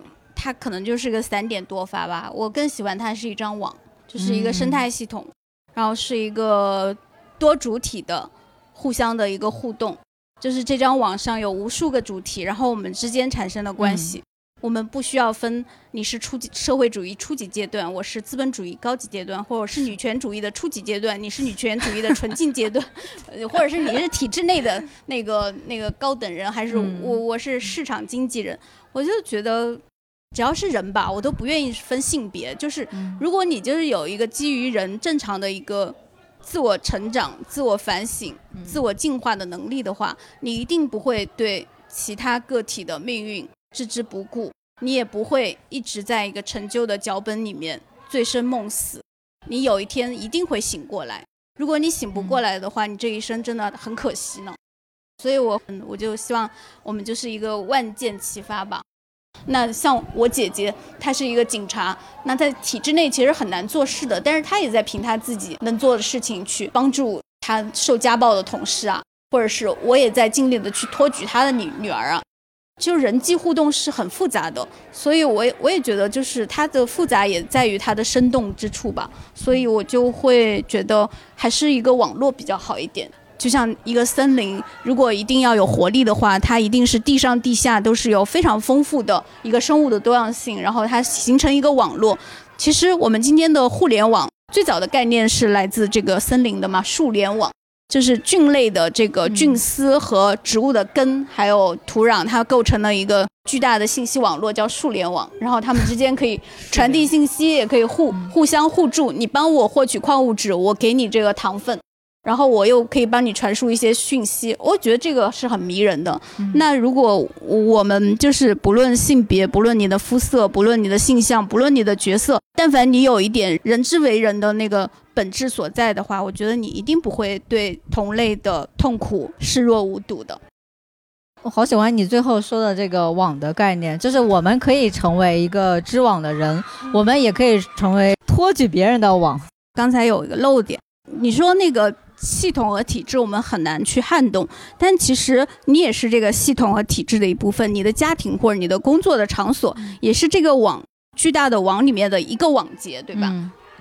它可能就是个散点多发吧。我更喜欢它是一张网，就是一个生态系统，然后是一个多主体的互相的一个互动，就是这张网上有无数个主体，然后我们之间产生的关系。我们不需要分你是初级社会主义初级阶段，我是资本主义高级阶段，或者是女权主义的初级阶段，你是女权主义的纯净阶段，或者是你是体制内的那个那个高等人，还是我我是市场经纪人？我就觉得只要是人吧，我都不愿意分性别。就是如果你就是有一个基于人正常的一个自我成长、自我反省、自我进化的能力的话，你一定不会对其他个体的命运。置之不顾，你也不会一直在一个陈旧的脚本里面醉生梦死。你有一天一定会醒过来。如果你醒不过来的话，你这一生真的很可惜呢。所以，我 我就希望我们就是一个万箭齐发吧。那像我姐姐，她是一个警察，那在体制内其实很难做事的，但是她也在凭她自己能做的事情去帮助她受家暴的同事啊，或者是我也在尽力的去托举她的女女儿啊。就人际互动是很复杂的，所以我也我也觉得，就是它的复杂也在于它的生动之处吧。所以我就会觉得还是一个网络比较好一点。就像一个森林，如果一定要有活力的话，它一定是地上地下都是有非常丰富的一个生物的多样性，然后它形成一个网络。其实我们今天的互联网最早的概念是来自这个森林的嘛，树联网。就是菌类的这个菌丝和植物的根，还有土壤，它构成了一个巨大的信息网络，叫树联网。然后它们之间可以传递信息，也可以互互相互助。你帮我获取矿物质，我给你这个糖分。然后我又可以帮你传输一些讯息，我觉得这个是很迷人的。那如果我们就是不论性别，不论你的肤色，不论你的性向，不论你的角色，但凡你有一点人之为人的那个本质所在的话，我觉得你一定不会对同类的痛苦视若无睹的。我好喜欢你最后说的这个网的概念，就是我们可以成为一个织网的人，我们也可以成为托举别人的网。刚才有一个漏点，你说那个。系统和体制我们很难去撼动，但其实你也是这个系统和体制的一部分。你的家庭或者你的工作的场所也是这个网巨大的网里面的一个网结，对吧？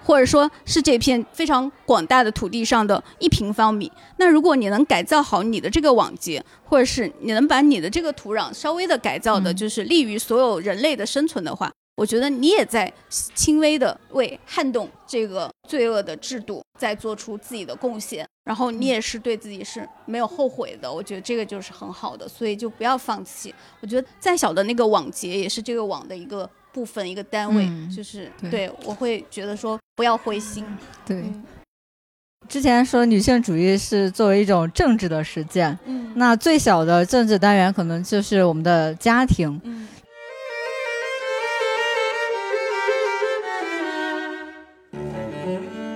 或者说是这片非常广大的土地上的一平方米。那如果你能改造好你的这个网结，或者是你能把你的这个土壤稍微的改造的，就是利于所有人类的生存的话。我觉得你也在轻微的为撼动这个罪恶的制度在做出自己的贡献，然后你也是对自己是没有后悔的。我觉得这个就是很好的，所以就不要放弃。我觉得再小的那个网结也是这个网的一个部分、一个单位，就是对我会觉得说不要灰心。对，之前说女性主义是作为一种政治的实践，嗯，那最小的政治单元可能就是我们的家庭，嗯。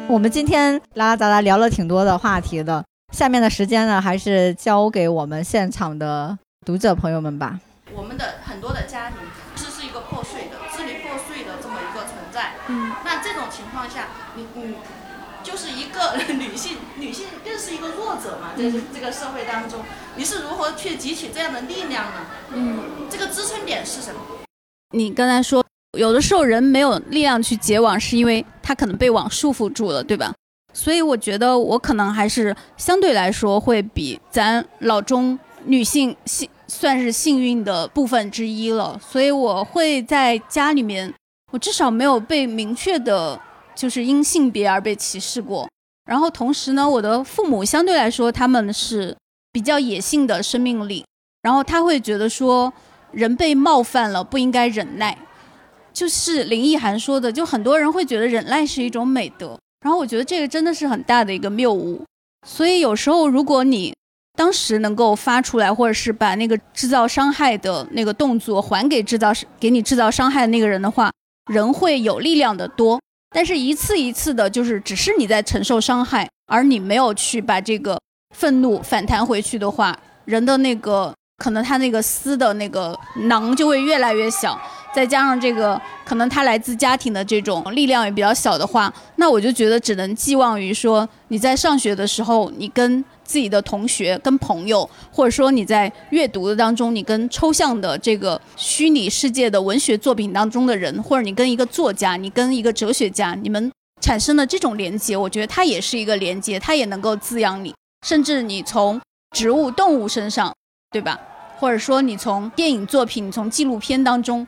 我们今天拉拉杂杂聊了挺多的话题的，下面的时间呢，还是交给我们现场的读者朋友们吧。我们的很多的家庭其实是一个破碎的、支离破碎的这么一个存在。嗯。那这种情况下，你你就是一个 女性，女性更是一个弱者嘛，在这个社会当中，你是如何去汲取这样的力量呢？嗯，这个支撑点是什么？你刚才说，有的时候人没有力量去结网，是因为他可能被网束缚住了，对吧？所以我觉得我可能还是相对来说会比咱老中女性幸算是幸运的部分之一了。所以我会在家里面，我至少没有被明确的。就是因性别而被歧视过，然后同时呢，我的父母相对来说他们是比较野性的生命力，然后他会觉得说人被冒犯了不应该忍耐，就是林奕涵说的，就很多人会觉得忍耐是一种美德，然后我觉得这个真的是很大的一个谬误，所以有时候如果你当时能够发出来，或者是把那个制造伤害的那个动作还给制造给你制造伤害的那个人的话，人会有力量的多。但是，一次一次的，就是只是你在承受伤害，而你没有去把这个愤怒反弹回去的话，人的那个可能他那个撕的那个囊就会越来越小。再加上这个，可能他来自家庭的这种力量也比较小的话，那我就觉得只能寄望于说你在上学的时候，你跟自己的同学、跟朋友，或者说你在阅读的当中，你跟抽象的这个虚拟世界的文学作品当中的人，或者你跟一个作家、你跟一个哲学家，你们产生的这种连接，我觉得它也是一个连接，它也能够滋养你，甚至你从植物、动物身上，对吧？或者说你从电影作品、从纪录片当中。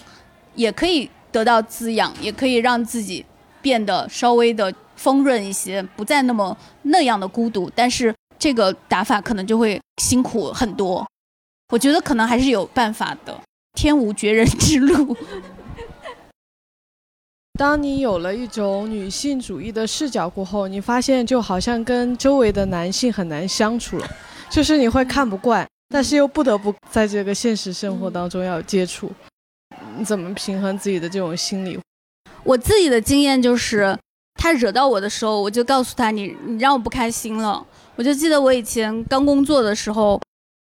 也可以得到滋养，也可以让自己变得稍微的丰润一些，不再那么那样的孤独。但是这个打法可能就会辛苦很多。我觉得可能还是有办法的，天无绝人之路。当你有了一种女性主义的视角过后，你发现就好像跟周围的男性很难相处了，就是你会看不惯，但是又不得不在这个现实生活当中要接触。你怎么平衡自己的这种心理？我自己的经验就是，他惹到我的时候，我就告诉他：“你你让我不开心了。”我就记得我以前刚工作的时候，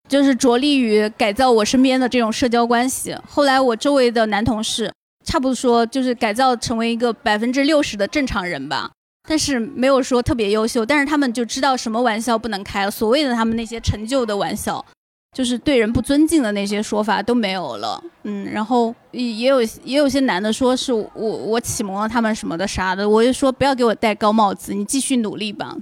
就是着力于改造我身边的这种社交关系。后来我周围的男同事，差不多说就是改造成为一个百分之六十的正常人吧，但是没有说特别优秀，但是他们就知道什么玩笑不能开，所谓的他们那些陈旧的玩笑。就是对人不尊敬的那些说法都没有了，嗯，然后也也有也有些男的说是我我启蒙了他们什么的啥的，我就说不要给我戴高帽子，你继续努力吧。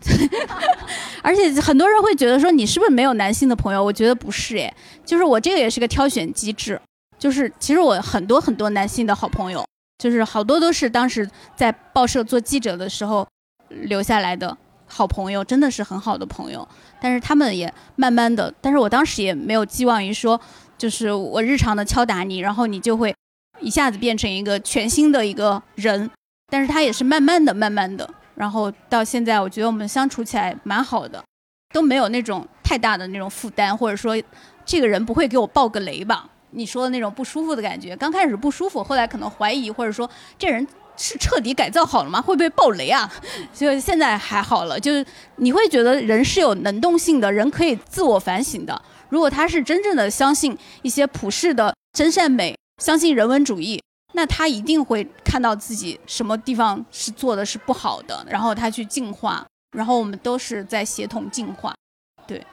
而且很多人会觉得说你是不是没有男性的朋友？我觉得不是诶，就是我这个也是个挑选机制，就是其实我很多很多男性的好朋友，就是好多都是当时在报社做记者的时候留下来的。好朋友真的是很好的朋友，但是他们也慢慢的，但是我当时也没有寄望于说，就是我日常的敲打你，然后你就会一下子变成一个全新的一个人，但是他也是慢慢的、慢慢的，然后到现在，我觉得我们相处起来蛮好的，都没有那种太大的那种负担，或者说这个人不会给我爆个雷吧？你说的那种不舒服的感觉，刚开始不舒服，后来可能怀疑，或者说这人。是彻底改造好了吗？会不会爆雷啊？就现在还好了，就是你会觉得人是有能动性的，人可以自我反省的。如果他是真正的相信一些普世的真善美，相信人文主义，那他一定会看到自己什么地方是做的是不好的，然后他去进化。然后我们都是在协同进化，对。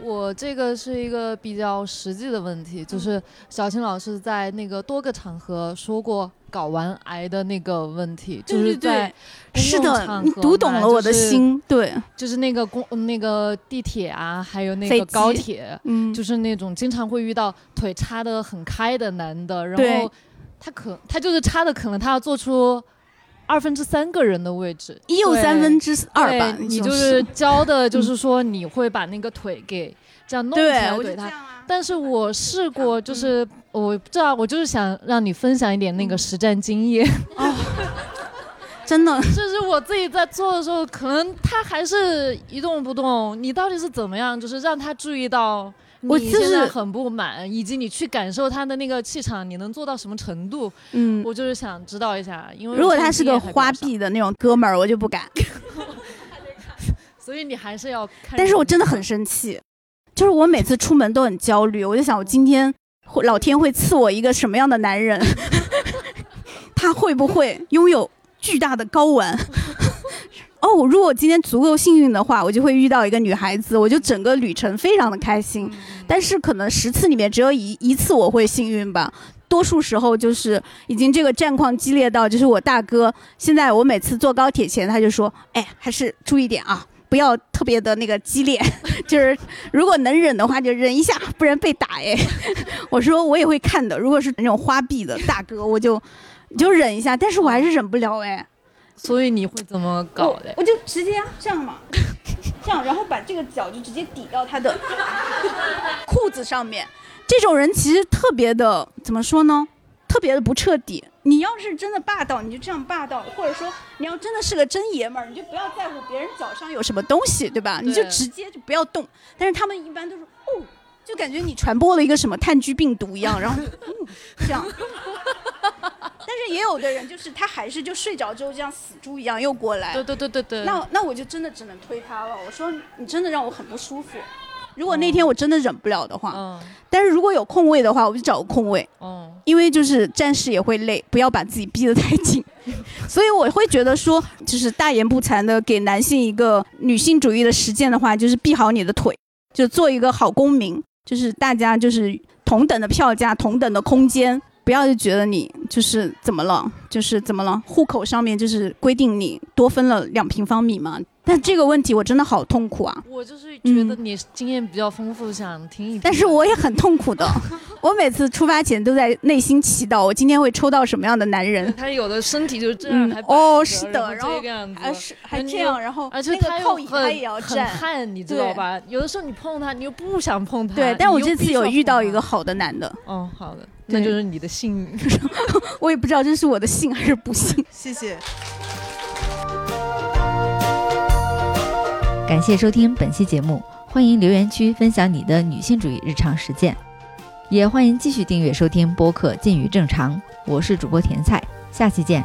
我这个是一个比较实际的问题，就是小青老师在那个多个场合说过睾丸癌的那个问题，就是在是的，你读懂了我的心，对，就是那个公那个地铁啊，还有那个高铁，嗯，就是那种经常会遇到腿插的很开的男的，然后他可他就是插的可能他要做出二分之三个人的位置，一又三分之二吧，你就是。教的就 是说你会把那个腿给。这样弄起来怼他，但是我试过，就是我不知道，我就是想让你分享一点那个实战经验。哦，真的，就是我自己在做的时候，可能他还是一动不动。你到底是怎么样，就是让他注意到我现在很不满，以及你去感受他的那个气场，你能做到什么程度？嗯，我就是想知道一下，因为如果他是个花臂的那种哥们儿，我就不敢。所以你还是要看。但是我真的很生气。就是我每次出门都很焦虑，我就想我今天老天会赐我一个什么样的男人？他会不会拥有巨大的睾丸？哦，如果我今天足够幸运的话，我就会遇到一个女孩子，我就整个旅程非常的开心。但是可能十次里面只有一一次我会幸运吧，多数时候就是已经这个战况激烈到，就是我大哥现在我每次坐高铁前他就说，哎，还是注意点啊。不要特别的那个激烈，就是如果能忍的话就忍一下，不然被打哎。我说我也会看的，如果是那种花臂的大哥，我就就忍一下，但是我还是忍不了哎。所以你会怎么搞的？我就直接这样嘛，这样，然后把这个脚就直接抵到他的 裤子上面。这种人其实特别的怎么说呢？特别的不彻底。你要是真的霸道，你就这样霸道；或者说你要真的是个真爷们儿，你就不要在乎别人脚上有什么东西，对吧？你就直接就不要动。但是他们一般都是哦，就感觉你传播了一个什么炭疽病毒一样，然后嗯这样。但是也有的人就是他还是就睡着之后就像死猪一样又过来。对对对对对。那那我就真的只能推他了。我说你真的让我很不舒服。如果那天我真的忍不了的话，嗯，但是如果有空位的话，我就找个空位，嗯，因为就是战士也会累，不要把自己逼得太紧，所以我会觉得说，就是大言不惭的给男性一个女性主义的实践的话，就是闭好你的腿，就做一个好公民，就是大家就是同等的票价，同等的空间。不要就觉得你就是怎么了，就是怎么了？户口上面就是规定你多分了两平方米嘛。但这个问题我真的好痛苦啊！我就是觉得你经验比较丰富，想听一听。但是我也很痛苦的，我每次出发前都在内心祈祷，我今天会抽到什么样的男人。他有的身体就是这样，还哦是的，然后还是还这样，然后而且他靠椅他也要站，汗你知道吧？有的时候你碰他，你又不想碰他。对，但我这次有遇到一个好的男的。哦，好的。那就是你的幸运，我也不知道这是我的幸还是不幸。谢谢，感谢收听本期节目，欢迎留言区分享你的女性主义日常实践，也欢迎继续订阅收听播客《近于正常》，我是主播甜菜，下期见。